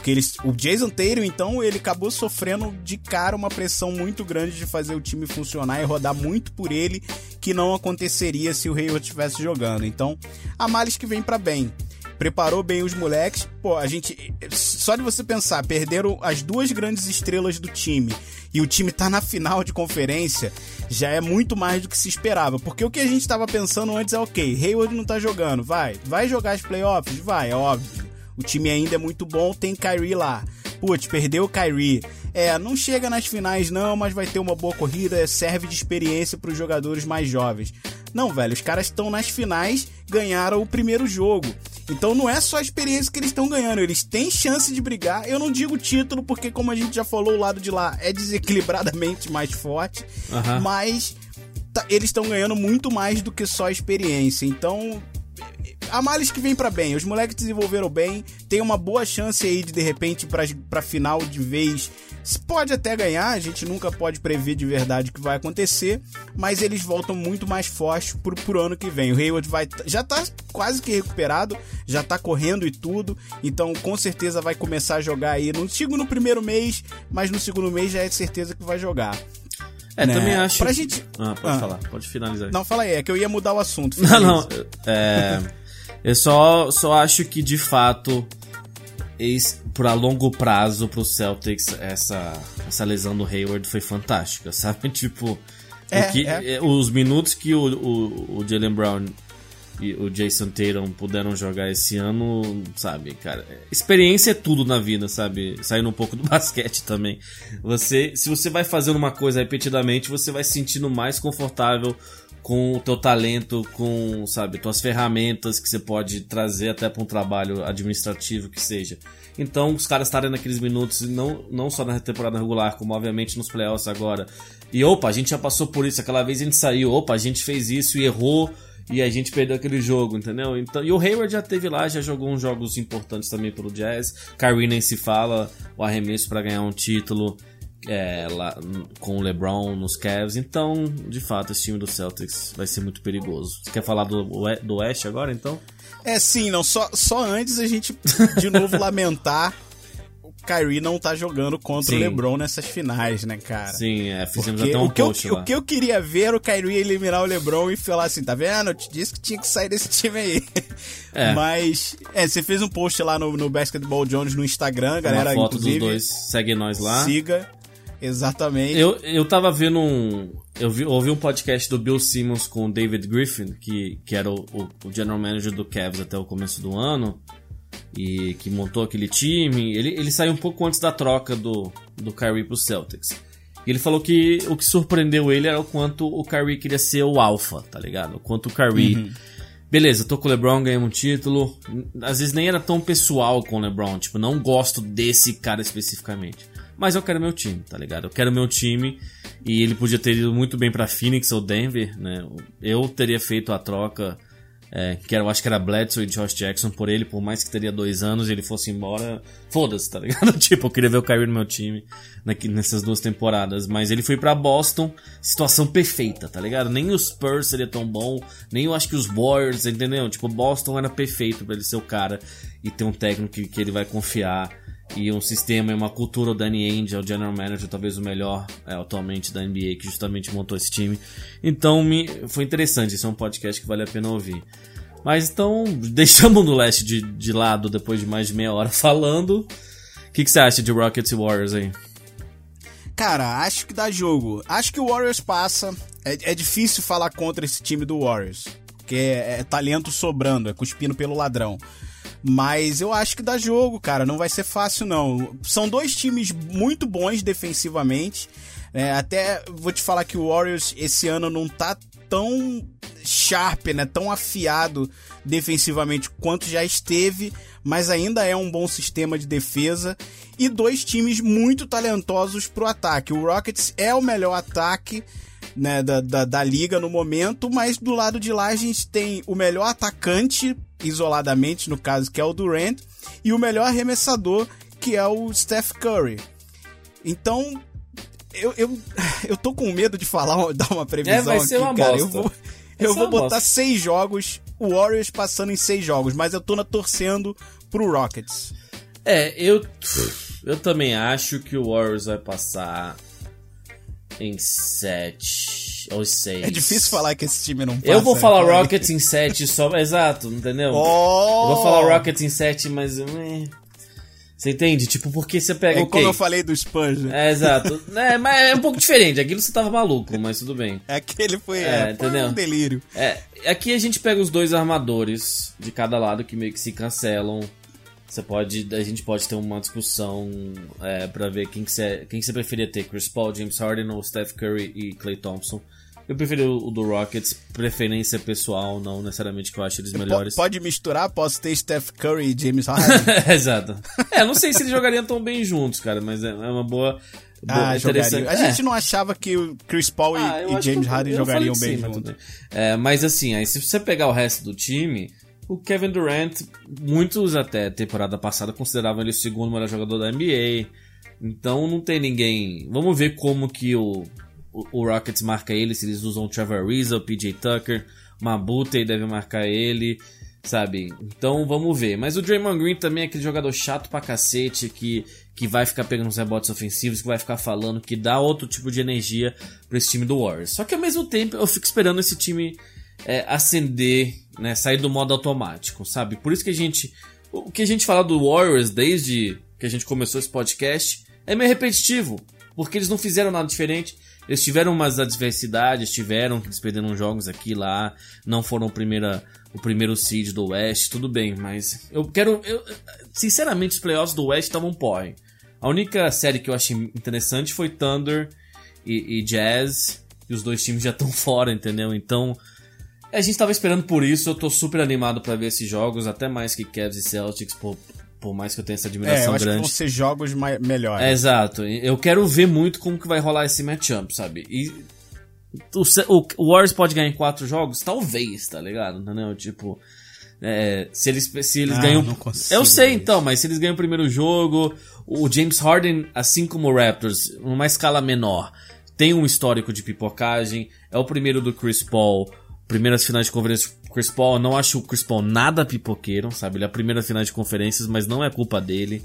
Porque eles, o Jason Tatum, então, ele acabou sofrendo de cara uma pressão muito grande de fazer o time funcionar e rodar muito por ele, que não aconteceria se o Hayward estivesse jogando. Então, há males que vem pra bem preparou bem os moleques. Pô, a gente. Só de você pensar, perderam as duas grandes estrelas do time e o time tá na final de conferência, já é muito mais do que se esperava. Porque o que a gente tava pensando antes é ok, Hayward não tá jogando, vai. Vai jogar as playoffs? Vai, é óbvio. O time ainda é muito bom, tem Kyrie lá. Putz, perdeu o Kyrie. É, não chega nas finais não, mas vai ter uma boa corrida, serve de experiência para os jogadores mais jovens. Não, velho, os caras estão nas finais, ganharam o primeiro jogo. Então não é só a experiência que eles estão ganhando, eles têm chance de brigar. Eu não digo título, porque como a gente já falou, o lado de lá é desequilibradamente mais forte, Aham. mas tá- eles estão ganhando muito mais do que só a experiência. Então, há males que vem pra bem. Os moleques desenvolveram bem, tem uma boa chance aí de de repente pra, pra final de vez Se pode até ganhar, a gente nunca pode prever de verdade o que vai acontecer, mas eles voltam muito mais fortes pro, pro ano que vem. O Hayward vai, já tá quase que recuperado, já tá correndo e tudo, então com certeza vai começar a jogar aí. Não digo no primeiro mês, mas no segundo mês já é certeza que vai jogar. É, né? também acho. Pra gente. Ah, pode Ah. falar, pode finalizar. Não, fala aí, é que eu ia mudar o assunto. Não, não. finaliza. É, eu só, só acho que, de fato, pra longo prazo pro Celtics, essa, essa lesão do Hayward foi fantástica, sabe? Tipo, É, que- é. é, os minutos que o, o, o Jalen Brown e o Jason Tatum puderam jogar esse ano, sabe, cara, experiência é tudo na vida, sabe? Saindo um pouco do basquete também. Você, se você vai fazendo uma coisa repetidamente, você vai se sentindo mais confortável com o teu talento, com, sabe, tuas ferramentas que você pode trazer até para um trabalho administrativo que seja. Então, os caras estarem naqueles minutos, não, não só na temporada regular, como obviamente nos playoffs agora. E opa, a gente já passou por isso, aquela vez a gente saiu, opa, a gente fez isso e errou e a gente perdeu aquele jogo, entendeu? Então, e o Hayward já teve lá, já jogou uns jogos importantes também pelo Jazz. Kyrie nem se fala, o arremesso para ganhar um título é, lá, com o LeBron nos Cavs. Então, de fato, esse time do Celtics vai ser muito perigoso. Você quer falar do, do West agora, então? É sim, não, só, só antes a gente de novo lamentar Kyrie não tá jogando contra Sim. o LeBron nessas finais, né, cara? Sim, é, fizemos Porque até um o, que eu, post lá. o que eu queria ver era o Kyrie eliminar o LeBron e falar assim, tá vendo? Eu te disse que tinha que sair desse time aí. É. Mas, é, você fez um post lá no, no Basketball Jones no Instagram, galera, Uma foto inclusive, dos dois, segue nós lá. siga. Exatamente. Eu, eu tava vendo um. Eu vi, ouvi um podcast do Bill Simmons com o David Griffin, que, que era o, o, o general manager do Cavs até o começo do ano, e que montou aquele time. Ele, ele saiu um pouco antes da troca do, do Kyrie pro Celtics. E ele falou que o que surpreendeu ele era o quanto o Kyrie queria ser o alfa, tá ligado? O quanto o Kyrie. Beleza, tô com o LeBron, ganhei um título. Às vezes nem era tão pessoal com o LeBron, tipo, não gosto desse cara especificamente. Mas eu quero meu time, tá ligado? Eu quero meu time e ele podia ter ido muito bem pra Phoenix ou Denver, né? Eu teria feito a troca, é, que era, eu acho que era Bledsoe e Josh Jackson por ele, por mais que teria dois anos e ele fosse embora, foda-se, tá ligado? tipo, eu queria ver o Kyrie no meu time nessas duas temporadas, mas ele foi pra Boston, situação perfeita, tá ligado? Nem os Spurs seria tão bom, nem eu acho que os Warriors, entendeu? Tipo, Boston era perfeito pra ele ser o cara e ter um técnico que, que ele vai confiar e um sistema e uma cultura. O Danny Ainge é o general manager, talvez o melhor é, atualmente da NBA, que justamente montou esse time. Então me, foi interessante. Esse é um podcast que vale a pena ouvir. Mas então, deixamos no leste de, de lado depois de mais de meia hora falando. O que, que você acha de Rockets e Warriors aí? Cara, acho que dá jogo. Acho que o Warriors passa. É, é difícil falar contra esse time do Warriors. Porque é, é talento sobrando, é cuspindo pelo ladrão. Mas eu acho que dá jogo, cara. Não vai ser fácil, não. São dois times muito bons defensivamente. É, até vou te falar que o Warriors esse ano não tá tão sharp, né? Tão afiado defensivamente quanto já esteve, mas ainda é um bom sistema de defesa. E dois times muito talentosos pro ataque. O Rockets é o melhor ataque né, da, da, da liga no momento, mas do lado de lá a gente tem o melhor atacante, isoladamente, no caso, que é o Durant, e o melhor arremessador, que é o Steph Curry. Então, eu, eu, eu tô com medo de falar, dar uma previsão É, vai ser aqui, uma cara. bosta. Eu vou, eu vou botar bosta. seis jogos, o Warriors passando em seis jogos, mas eu tô na torcendo pro Rockets. É, eu, eu também acho que o Warriors vai passar em 7 ou 6. É difícil falar que esse time não passa. Eu vou né? falar Fala aí. Rockets em 7 só. Exato, entendeu? Oh! Eu vou falar Rockets em 7, mas. eh, Você entende? Tipo, porque você pega É o como eu falei do Spurs, né? É, exato. É, mas é um pouco diferente. Aquilo você tava maluco, mas tudo bem. Aquele foi, É, é, foi um delírio. É, aqui a gente pega os dois armadores de cada lado que meio que se cancelam. Você pode, a gente pode ter uma discussão é, para ver quem que você, quem que você preferia ter, Chris Paul, James Harden ou Steph Curry e Klay Thompson. Eu preferi o do Rockets, preferência pessoal, não necessariamente que eu acho eles melhores. Po- Pode misturar? Posso ter Steph Curry e James Harden? Exato. É, não sei se eles jogariam tão bem juntos, cara, mas é é uma boa. boa ah, interessante. A É. gente não achava que o Chris Paul e, Ah, e James Harden jogariam bem sim, juntos. É, mas assim, aí se você pegar o resto do time, o Kevin Durant, muitos até temporada passada consideravam ele o segundo melhor jogador da NBA. Então não tem ninguém. Vamos ver como que o, o, o Rockets marca ele, se eles usam o Trevor Ariza, o PJ Tucker, Mabute deve marcar ele, sabe? Então vamos ver. Mas o Draymond Green também é aquele jogador chato pra cacete que, que vai ficar pegando os rebotes ofensivos, que vai ficar falando, que dá outro tipo de energia pra esse time do Warriors. Só que ao mesmo tempo eu fico esperando esse time é, acender, né? Sair do modo automático, sabe? Por isso que a gente. O que a gente fala do Warriors desde que a gente começou esse podcast é meio repetitivo. Porque eles não fizeram nada diferente. Eles tiveram umas adversidades, tiveram eles perderam jogos aqui lá, não foram o, primeira, o primeiro seed do West, tudo bem, mas eu quero. Eu, sinceramente, os playoffs do West estavam porre. A única série que eu achei interessante foi Thunder e, e Jazz, e os dois times já estão fora, entendeu? Então, a gente tava esperando por isso, eu tô super animado para ver esses jogos, até mais que Cavs e Celtics, por, por mais que eu tenha essa admiração é, eu acho grande. que vão ser jogos mai- melhores. É, exato. Eu quero ver muito como que vai rolar esse matchup, sabe? E o, o, o Warriors pode ganhar em quatro jogos? Talvez, tá ligado? Entendeu? Tipo, é, se eles, se eles Ah, ganham. Eu sei então, mas se eles ganham o primeiro jogo, o James Harden, assim como o Raptors, numa escala menor, tem um histórico de pipocagem, é o primeiro do Chris Paul, primeiras finais de conferência do Chris Paul, eu não acho o Chris Paul nada pipoqueiro, sabe? Ele é a primeira final de conferências, mas não é culpa dele.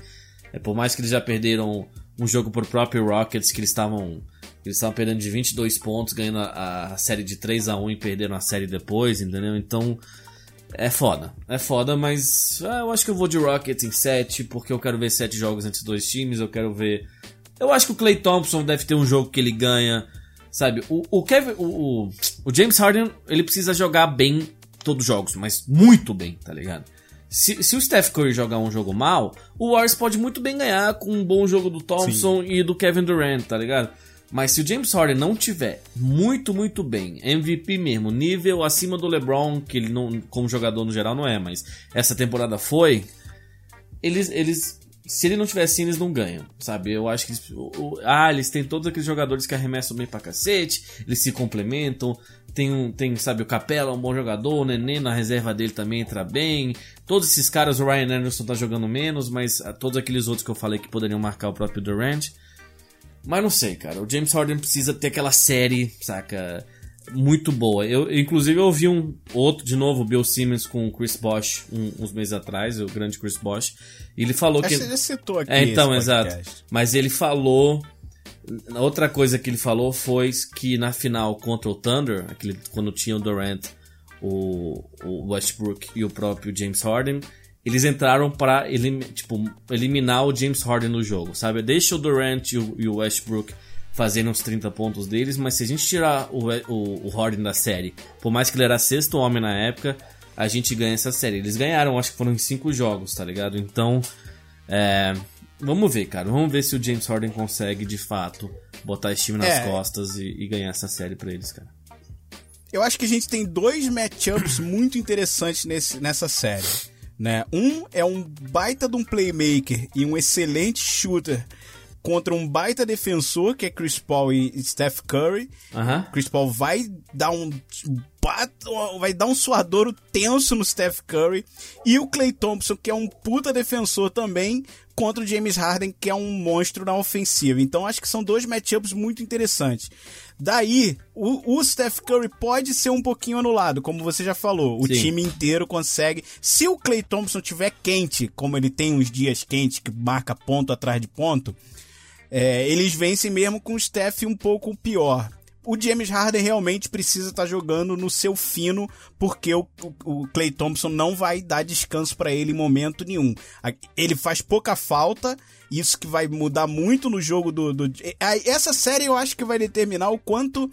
É por mais que eles já perderam um jogo pro próprio Rockets, que eles estavam eles estavam perdendo de 22 pontos, ganhando a, a série de 3 a 1 e perderam a série depois, entendeu? Então, é foda. É foda, mas ah, eu acho que eu vou de Rockets em 7, porque eu quero ver 7 jogos entre os dois times, eu quero ver... Eu acho que o Clay Thompson deve ter um jogo que ele ganha, sabe? O, o Kevin... O, o, o James Harden, ele precisa jogar bem todos os jogos, mas muito bem, tá ligado? Se, se o Steph Curry jogar um jogo mal, o Warriors pode muito bem ganhar com um bom jogo do Thompson e do Kevin Durant, tá ligado? Mas se o James Harden não tiver muito, muito bem, MVP mesmo, nível acima do LeBron, que ele não, como jogador no geral não é, mas essa temporada foi, eles, eles se ele não tiver assim, eles não ganham, sabe? Eu acho que o- ah, eles têm todos aqueles jogadores que arremessam bem pra cacete, eles se complementam, tem, um, tem sabe, o Capela, um bom jogador, o Nenê na reserva dele também entra bem. Todos esses caras, o Ryan Anderson tá jogando menos, mas ah, todos aqueles outros que eu falei que poderiam marcar o próprio Durant. Mas não sei, cara. O James Harden precisa ter aquela série, saca? Muito boa. Eu, inclusive, eu ouvi um outro, de novo, o Bill Simmons com o Chris Bosh um- uns meses atrás, o grande Chris Bosh. E ele falou Acho que. já citou aqui É, então, exato. Mas ele falou. Outra coisa que ele falou foi que na final contra o Thunder, aquele, quando tinha o Durant, o, o Westbrook e o próprio James Harden, eles entraram para elim, tipo, eliminar o James Harden no jogo, sabe? Deixa o Durant e o, e o Westbrook fazendo uns 30 pontos deles, mas se a gente tirar o, o, o Harden da série, por mais que ele era sexto homem na época, a gente ganha essa série. Eles ganharam, acho que foram em cinco jogos, tá ligado? Então, é, vamos ver, cara. Vamos ver se o James Harden consegue, de fato, botar esse time nas É. costas e, e ganhar essa série pra eles, cara. Eu acho que a gente tem dois matchups muito interessantes nesse, nessa série. Né? Um é um baita de um playmaker e um excelente shooter contra um baita defensor, que é Chris Paul e Steph Curry. Aham. Chris Paul vai dar um vai dar um suadouro tenso no Steph Curry e o Clay Thompson, que é um puta defensor também, contra o James Harden, que é um monstro na ofensiva. Então acho que são dois matchups muito interessantes. Daí, o, o Steph Curry pode ser um pouquinho anulado, como você já falou. O Sim. time inteiro consegue. Se o Clay Thompson tiver quente, como ele tem uns dias quentes que marca ponto atrás de ponto, é, eles vencem mesmo com o Steph um pouco pior. O James Harden realmente precisa estar jogando no seu fino, porque o, o, o Clay Thompson não vai dar descanso para ele em momento nenhum. Ele faz pouca falta, isso que vai mudar muito no jogo do, do. a- Essa série eu acho que vai determinar o quanto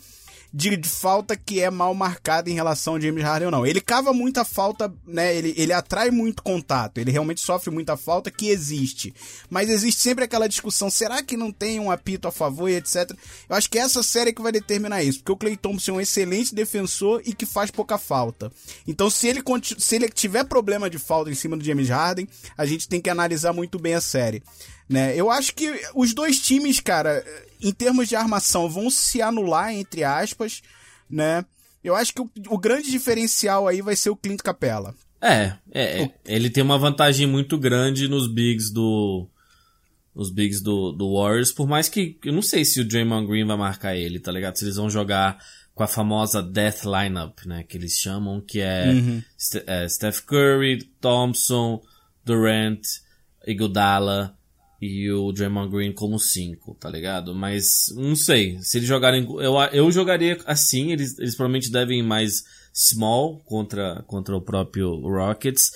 de, de falta que é mal marcada em relação ao James Harden ou não. Ele cava muita falta, né? Ele, ele atrai muito contato. Ele realmente sofre muita falta que existe. Mas existe sempre aquela discussão: será que não tem um apito a favor e etc. Eu acho que essa série é que vai determinar isso. Porque o Clay Thompson é um excelente defensor e que faz pouca falta. Então, se ele, se ele tiver problema de falta em cima do James Harden, a gente tem que analisar muito bem a série. Né? Eu acho que os dois times, cara, em termos de armação, vão se anular, entre aspas, né? Eu acho que o, o grande diferencial aí vai ser o Clint Capella. É, é, é, ele tem uma vantagem muito grande nos bigs do os bigs do, do Warriors, por mais que eu não sei se o Draymond Green vai marcar ele, tá ligado? Se eles vão jogar com a famosa death lineup, né, que eles chamam, que é, Uhum. Ste- é, Steph Curry, Thompson, Durant, Iguodala e o Draymond Green como cinco, tá ligado? Mas não sei, se eles jogarem, eu, eu jogaria assim, eles, eles provavelmente devem ir mais small contra, contra o próprio Rockets.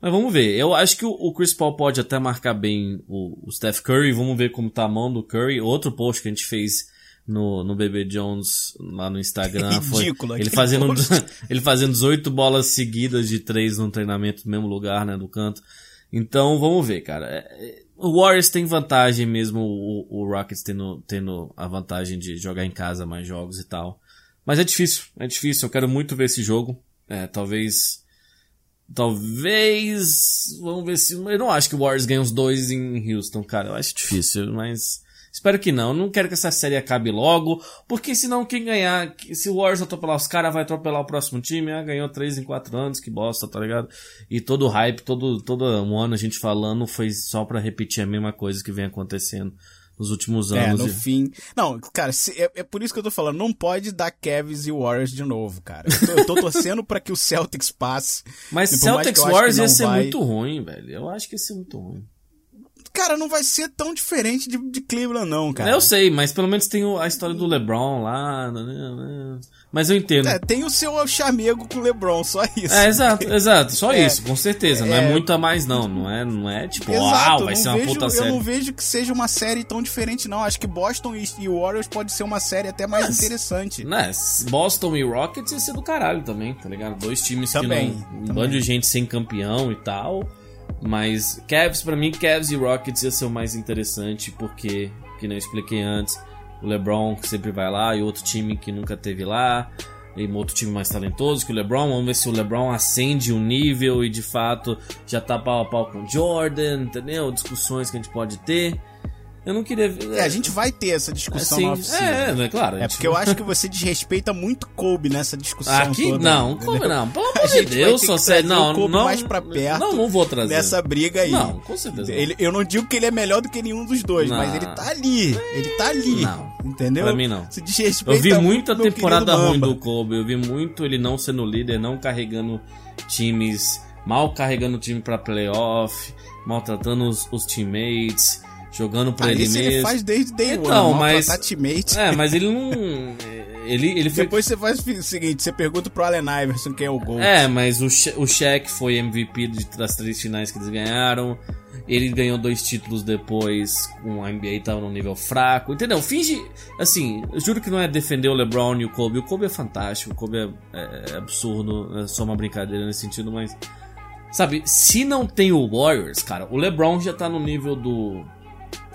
Mas vamos ver. Eu acho que o, o Chris Paul pode até marcar bem o, o Steph Curry. Vamos ver como tá a mão do Curry. Outro post que a gente fez no, no BB Jones lá no Instagram foi Ridículo ele fazendo, ele fazendo 18 bolas seguidas de três no treinamento no mesmo lugar, né, do canto. Então vamos ver, cara. É, é, O Warriors tem vantagem mesmo, o, o Rockets tendo, tendo a vantagem de jogar em casa mais jogos e tal. Mas é difícil, é difícil. Eu quero muito ver esse jogo. É, talvez. Talvez. Vamos ver se. Eu não acho que o Warriors ganhe os dois em Houston, cara. Eu acho difícil, mas. Espero que não. Não quero que essa série acabe logo. Porque senão quem ganhar. Se o Warriors atropelar os caras, vai atropelar o próximo time. Ah, ganhou 3 em 4 anos, que bosta, tá ligado? E todo o hype, todo, todo um ano a gente falando foi só pra repetir a mesma coisa que vem acontecendo nos últimos É, anos. no E- fim. Não, cara, se- é, é por isso que eu tô falando, não pode dar Cavs e Warriors de novo, cara. Eu tô, eu tô torcendo pra que o Celtics passe. Mas Celtics Warriors ia ser vai- muito ruim, velho. Eu acho que ia ser muito ruim. Cara, não vai ser tão diferente de, de Cleveland, não, cara. Eu sei, mas pelo menos tem a história do LeBron lá. né, né. Mas eu entendo. É, É, tem o seu chamego com o LeBron, só isso. exato, exato. Só É. isso, com certeza. Não é, muito a mais, não. Não é, não é tipo, Exato, uau, vai eu ser uma vejo, puta eu série. não vejo que seja uma série tão diferente, não. Acho que Boston e, e Warriors pode ser uma série até mais Mas- interessante. Né, Boston e Rockets ia ser do caralho também, tá ligado? Dois times Também, que não. Um também. bando de gente sem campeão e tal. Mas Cavs, pra mim, Cavs e Rockets ia ser o mais interessante, porque, que eu expliquei antes, o LeBron que sempre vai lá e outro time que nunca teve lá. E um outro time mais talentoso que o LeBron. Vamos ver se o LeBron acende o nível e de fato já tá pau a pau com o Jordan, entendeu? Discussões que a gente pode ter. Eu não queria ver. É, a gente vai ter essa discussão assim, na é, é, claro. a É porque eu acho que você desrespeita muito Kobe nessa discussão Aqui toda. não, entendeu? como não? Pelo amor de Deus, só sério. Não, Kobe não. mais pra perto Não, não vou trazer. Nessa briga aí. Não, com certeza. Ele, eu não digo que ele é melhor do que nenhum dos dois, Não. mas ele tá ali. Ele tá ali. Não. Entendeu? Pra mim, não. Se desrespeita Eu vi muito muita meu temporada ruim do Kobe. Eu vi muito ele não sendo líder, não carregando times, mal carregando o time pra playoff, maltratando os, os teammates, jogando pra Ah, ele mesmo. ele faz desde day Então, one, mas- teammate. É, mas ele não. Ele, ele foi. Depois você faz o seguinte, você pergunta pro Allen Iverson quem é o gol. É, mas o, o Shaq foi MVP das três finais que eles ganharam. Ele ganhou dois títulos depois, com a NBA tava num nível fraco. Entendeu? Finge. Assim, eu juro que não é defender o LeBron e o Kobe. O Kobe é fantástico, o Kobe é, é- é absurdo, é só uma brincadeira nesse sentido, mas. Sabe, se não tem o Warriors, cara, o LeBron já tá no nível do.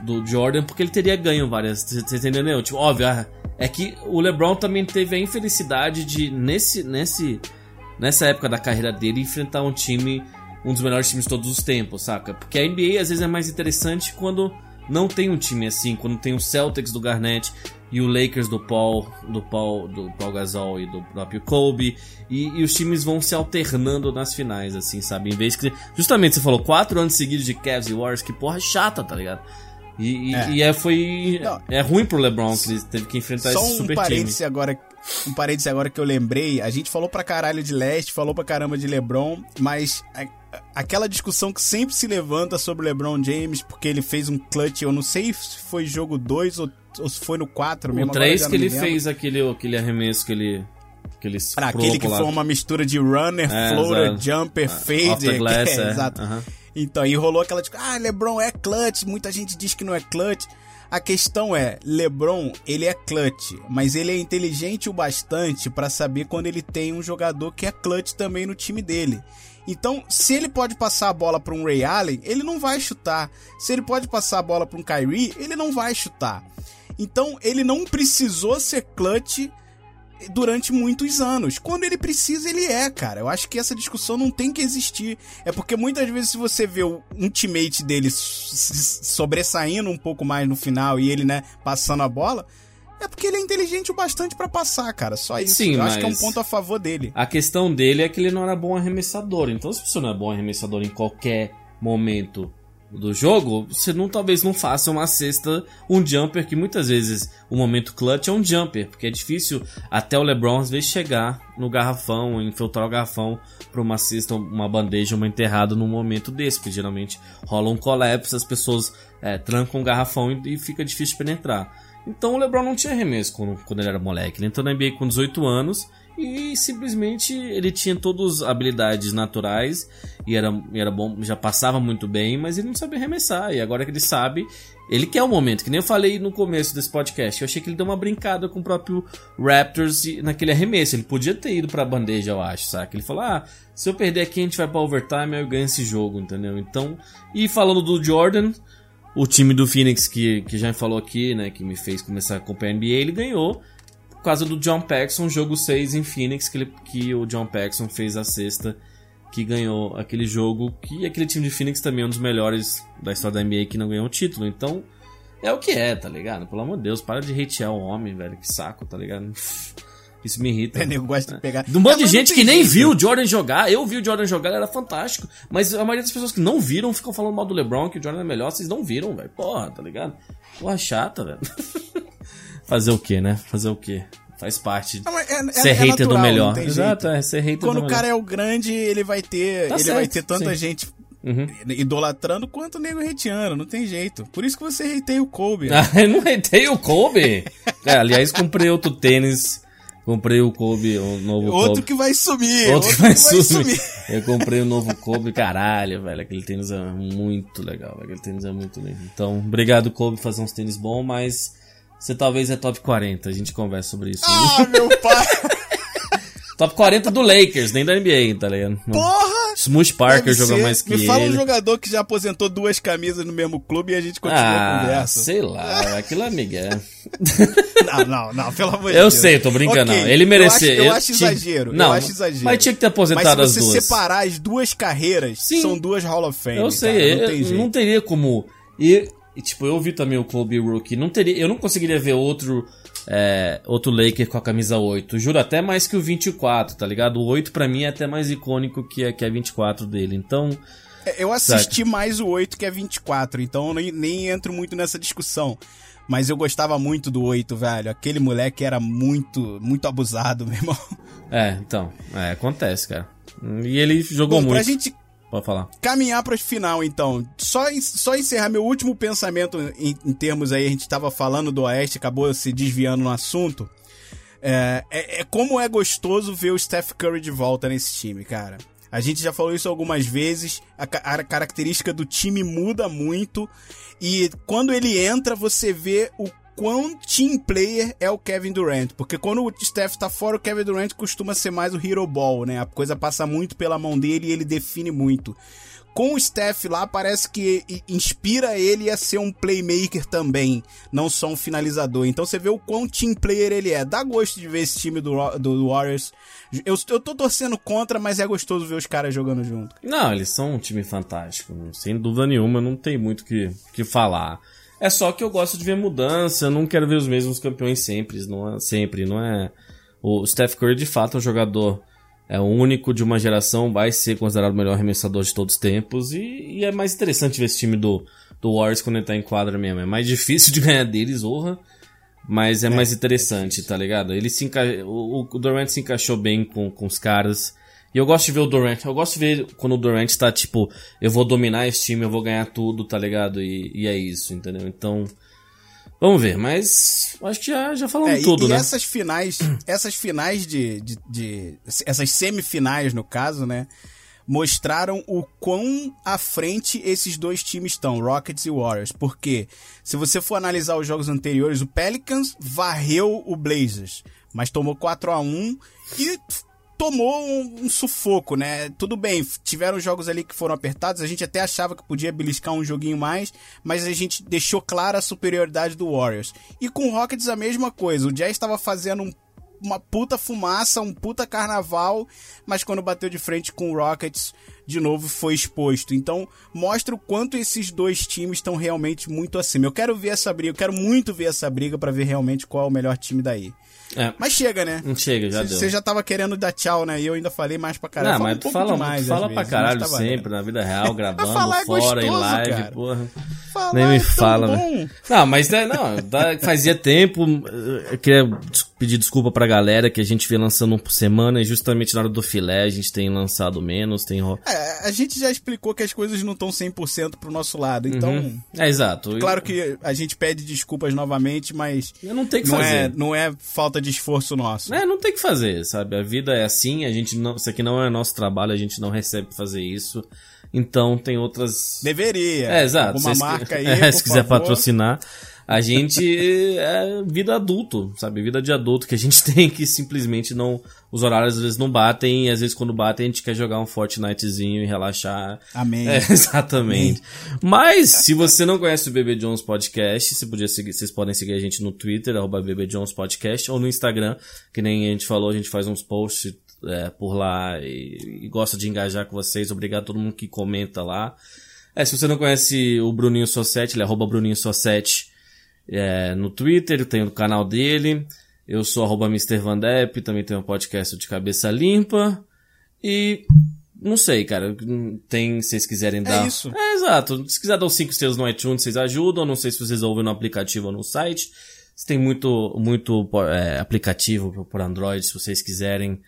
Do Jordan, porque ele teria ganho várias. Você entendeu? Tipo, óbvio, ah, é que o LeBron também teve a infelicidade de, nesse, nesse, nessa época da carreira dele, enfrentar um time, um dos melhores times de todos os tempos, saca? Porque a NBA às vezes é mais interessante quando não tem um time assim, quando tem o Celtics do Garnett e o Lakers do Paul, do Paul, do Paul Gasol e do próprio Kobe, e, e os times vão se alternando nas finais, assim, sabe? Em vez que. Justamente você falou quatro anos seguidos de Cavs e Warriors, que porra chata, tá ligado? E, É. e é, foi. Não. É ruim pro LeBron que ele teve que enfrentar Só esse um super time. parêntese agora, um parêntese agora que eu lembrei. A gente falou pra caralho de leste, falou pra caramba de LeBron, mas a- aquela discussão que sempre se levanta sobre o LeBron James, porque ele fez um clutch, eu não sei se foi jogo 2 ou, ou se foi no 4 mesmo. O agora 3 já que ele lembro. fez aquele, aquele arremesso que ele. Que ele Ah, furou aquele que lado. foi uma mistura de runner, É, floater, exato. jumper, Off fader. glass, é, é. exato. Aham. Então, e rolou aquela de, ah, LeBron é clutch, muita gente diz que não é clutch. A questão é, LeBron, ele é clutch, mas ele é inteligente o bastante pra saber quando ele tem um jogador que é clutch também no time dele. Então, se ele pode passar a bola pra um Ray Allen, ele não vai chutar. Se ele pode passar a bola pra um Kyrie, ele não vai chutar. Então, ele não precisou ser clutch durante muitos anos. Quando ele precisa, ele é, cara. Eu acho que essa discussão não tem que existir. É porque muitas vezes, se você vê o- teammate dele sobressaindo um pouco mais no final e ele, né, passando a bola, é porque ele é inteligente o bastante pra passar, cara. Só isso. Sim, Eu acho que é um ponto a favor dele. A questão dele é que ele não era bom arremessador. Então, se você não é bom arremessador em qualquer momento do jogo, você não talvez não faça uma cesta, um jumper, que muitas vezes o momento clutch é um jumper, porque é difícil até o LeBron às vezes chegar no garrafão, infiltrar o garrafão para uma cesta, uma bandeja, uma enterrada num momento desse, porque geralmente rola um collapse, as pessoas é, trancam o garrafão e, e fica difícil penetrar. Então o LeBron não tinha arremesso quando, quando ele era moleque. Ele entrou na NBA com 18 anos e simplesmente ele tinha todas as habilidades naturais e era, era bom, já passava muito bem, mas ele não sabia arremessar. E agora que ele sabe, ele quer o momento, que nem eu falei no começo desse podcast. Eu achei que ele deu uma brincada com o próprio Raptors naquele arremesso. Ele podia ter ido pra bandeja, eu acho, sabe? Ele falou: ah, se eu perder aqui, a gente vai pra overtime, aí eu ganho esse jogo, entendeu? Então, e falando do Jordan, o time do Phoenix, que, que já falou aqui, né, que me fez começar a acompanhar a NBA, ele ganhou causa do John Paxson, jogo 6 em Phoenix, que, ele, que o John Paxson fez a sexta, que ganhou aquele jogo, que aquele time de Phoenix também é um dos melhores da história da NBA que não ganhou o título. Então, é o que é, tá ligado? Pelo amor de Deus, para de hatear o homem, velho, que saco, tá ligado? Isso me irrita. É, nego gosta de pegar. De um monte É, de não gente que nem jeito. viu o Jordan jogar. Eu vi o Jordan jogar, ele era fantástico. Mas a maioria das pessoas que não viram ficam falando mal do LeBron, que o Jordan é melhor. Vocês não viram, velho. Porra, tá ligado? Porra chata, velho. Fazer o que, né? Fazer o que? Faz parte. Não, mas é- é- ser é hater do natural, melhor. não tem Exato, é ser hater Quando do o melhor. cara é o grande, ele vai ter. Tá ele certo, vai ter tanta sim. gente Uhum. idolatrando quanto o nego hateando, não tem jeito. Por isso que você hateia o Kobe. Ah, eu não retei o Kobe. Cara, aliás, comprei outro tênis. Comprei o Kobe, o novo Outro Kobe. que vai sumir. Outro que vai sumir. Eu comprei o novo Kobe, caralho, velho. Aquele tênis é muito legal. Aquele tênis é muito lindo. Então, obrigado, Kobe, por fazer uns tênis bons, mas você talvez é top 40. A gente conversa sobre isso. Ah, meu pai! Top 40 do Lakers, nem da NBA, tá ligado? Porra! Smush Parker ser. mais que Me fala um ele. jogador que já aposentou duas camisas no mesmo clube e a gente continua a ah, conversa. sei lá, aquilo é Miguel. Não, não, não, pelo amor de Eu Deus. sei, tô brincando. Ok, não. Ele merecia. Eu acho, eu ele acho tinha- exagero. Não, eu acho exagero. Mas tinha que ter aposentado Mas as se você duas. separar as duas carreiras, Sim. são duas Hall of Fame. Eu sei, cara, não eu- tem não teria como. E, e, tipo, eu vi também o Kobe Rookie. Não teria, eu não conseguiria ver outro é, outro Laker com a camisa 8. Juro, até mais que o 24, tá ligado? O 8 pra mim é até mais icônico que a, que a 24 dele. Então, É, Eu assisti mais o 8 que é 24, então eu nem, nem entro muito nessa discussão. Mas eu gostava muito do 8, velho. Aquele moleque era muito, muito abusado, meu irmão. é, então, é, acontece, cara. E ele jogou Bom, pra muito. gente Pode falar. caminhar para final, então. Só, só encerrar meu último pensamento em, em termos aí, a gente tava falando do Oeste, acabou se desviando no assunto. É, é, é como é gostoso ver o Steph Curry de volta nesse time, cara. A gente já falou isso algumas vezes. A, a característica do time muda muito. E quando ele entra, você vê o quão team player é o Kevin Durant. Porque quando o Steph tá fora, o Kevin Durant costuma ser mais o hero ball, né? A coisa passa muito pela mão dele e ele define muito. Com o Steph lá, parece que inspira ele a ser um playmaker também, não só um finalizador. Então você vê o quão team player ele é. Dá gosto de ver esse time do, do Warriors. Eu, eu tô torcendo contra, mas é gostoso ver os caras jogando junto. Não, eles são um time fantástico, sem dúvida nenhuma, não tem muito o que, que falar. É só que eu gosto de ver mudança, eu não quero ver os mesmos campeões sempre, não é, sempre, não é... O Steph Curry, de fato, é um jogador é o único de uma geração, vai ser considerado o melhor arremessador de todos os tempos, e, e é mais interessante ver esse time do, do Warriors quando ele tá em quadra mesmo. É mais difícil de ganhar deles, honra, mas é, mais interessante, tá ligado? Ele se enca... o, o Durant se encaixou bem com, com os caras. E eu gosto de ver o Durant. Eu gosto de ver quando o Durant tá tipo, eu vou dominar esse time, eu vou ganhar tudo, tá ligado? E, e é isso, entendeu? Então, vamos ver. Mas acho que já, já falamos É, tudo, e, né? essas finais, essas finais de, de, de- essas semifinais no caso, né, mostraram o quão à frente esses dois times estão, Rockets e Warriors. Porque se você for analisar os jogos anteriores, o Pelicans varreu o Blazers, mas tomou 4 a 1 e tomou um, um sufoco, né? Tudo bem, tiveram jogos ali que foram apertados, a gente até achava que podia beliscar um joguinho mais, mas a gente deixou clara a superioridade do Warriors. E com o Rockets a mesma coisa, o Jazz estava fazendo um- uma puta fumaça, um puta carnaval, mas quando bateu de frente com o Rockets, de novo foi exposto. Então, mostra o quanto esses dois times estão realmente muito acima. Eu quero ver essa briga, eu quero muito ver essa briga para ver realmente qual é o melhor time daí. É. Mas chega, né? Não chega, já deu. Você já tava querendo dar tchau, né? E eu ainda falei mais pra caralho. Não, mas um tu fala, demais, tu fala pra vezes, caralho tá sempre, na vida real, gravando, falar é fora, em gostoso, live, cara. porra. Falar Nem me é fala, velho. Não, mas né, não, fazia tempo. Eu queria pedir desculpa pra galera que a gente vem lançando um por semana e justamente na hora do filé a gente tem lançado menos, tem. É, a gente já explicou que as coisas não estão 100% pro nosso lado. Então, É, exato. claro que a gente pede desculpas novamente, mas Eu não tenho que não fazer. é, não é falta de esforço nosso. É, não tem que fazer, sabe? A vida é assim, a gente não. Isso aqui não é nosso trabalho, a gente não recebe fazer isso. Então tem outras. Deveria. É, exato. Se- marca aí, é, se quiser favor. patrocinar. A gente é vida adulto, sabe? Vida de adulto que a gente tem que simplesmente não. Os horários às vezes não batem e às vezes quando batem a gente quer jogar um Fortnitezinho e relaxar. Amém. É, exatamente. Mas, se você não conhece o BB Jones Podcast, você podia seguir, vocês podem seguir a gente no Twitter, arroba BB Jones Podcast, ou no Instagram, que nem a gente falou, a gente faz uns posts é, por lá e, e gosta de engajar com vocês. Obrigado a todo mundo que comenta lá. É, se você não conhece o Bruninho Sossetti, ele é arroba Bruninho Sossetti é, no Twitter, tem o canal dele. Eu sou arroba Mr. Van Depp, também tenho um podcast de cabeça limpa. E não sei, cara. Tem, se vocês quiserem dar. isso. É, exato. Se quiser dar os 5 estrelas no iTunes, vocês ajudam. Não sei se vocês ouvem no aplicativo ou no site. Se tem muito, muito é, aplicativo por- por Android, se vocês quiserem.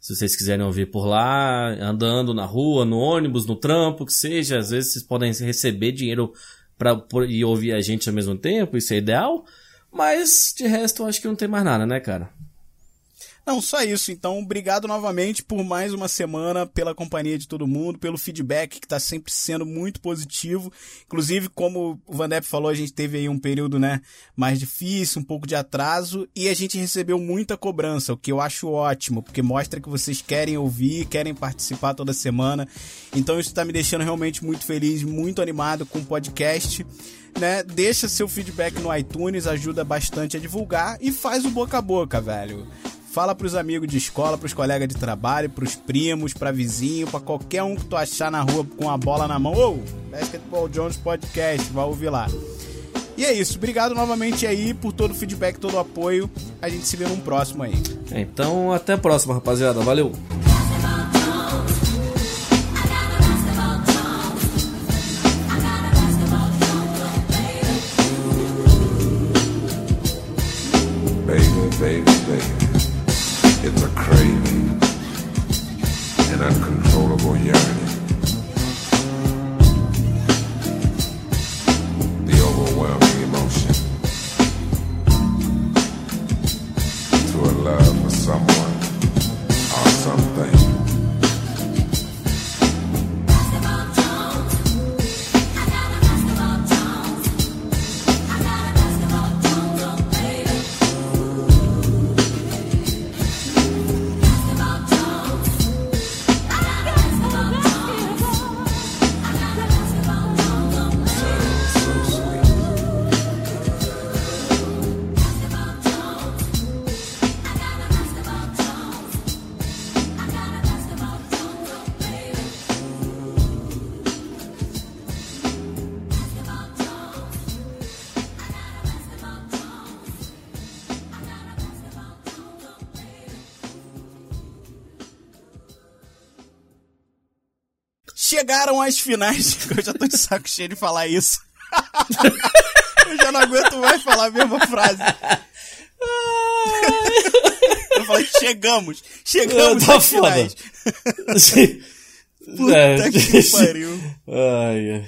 Se vocês quiserem ouvir por lá, andando na rua, no ônibus, no trampo, que seja, às vezes vocês podem receber dinheiro pra, e ouvir a gente ao mesmo tempo, isso é ideal. Mas de resto eu acho que não tem mais nada, né, cara? Não, só isso. Então, obrigado novamente por mais uma semana, pela companhia de todo mundo, pelo feedback que está sempre sendo muito positivo. Inclusive, como o Van Depp falou, a gente teve aí um período, né, mais difícil, um pouco de atraso, e a gente recebeu muita cobrança, o que eu acho ótimo, porque mostra que vocês querem ouvir, querem participar toda semana. Então, isso está me deixando realmente muito feliz, muito animado com o podcast. Né? Deixa seu feedback no iTunes, ajuda bastante a divulgar e faz o boca a boca, velho. Fala pros amigos de escola, pros colegas de trabalho, pros primos, pra vizinho, pra qualquer um que tu achar na rua com a bola na mão. Ô, Basketball Jones Podcast, vai ouvir lá. E é isso, obrigado novamente aí por todo o feedback, todo o apoio. A gente se vê num próximo aí. Então, até a próxima, rapaziada. Valeu! Chegaram as finais. Eu já tô de saco cheio de falar isso. Eu já não aguento mais falar a mesma frase. Eu falei, chegamos. Chegamos Tá às foda. finais. Puta Puta que pariu. Ai, ai.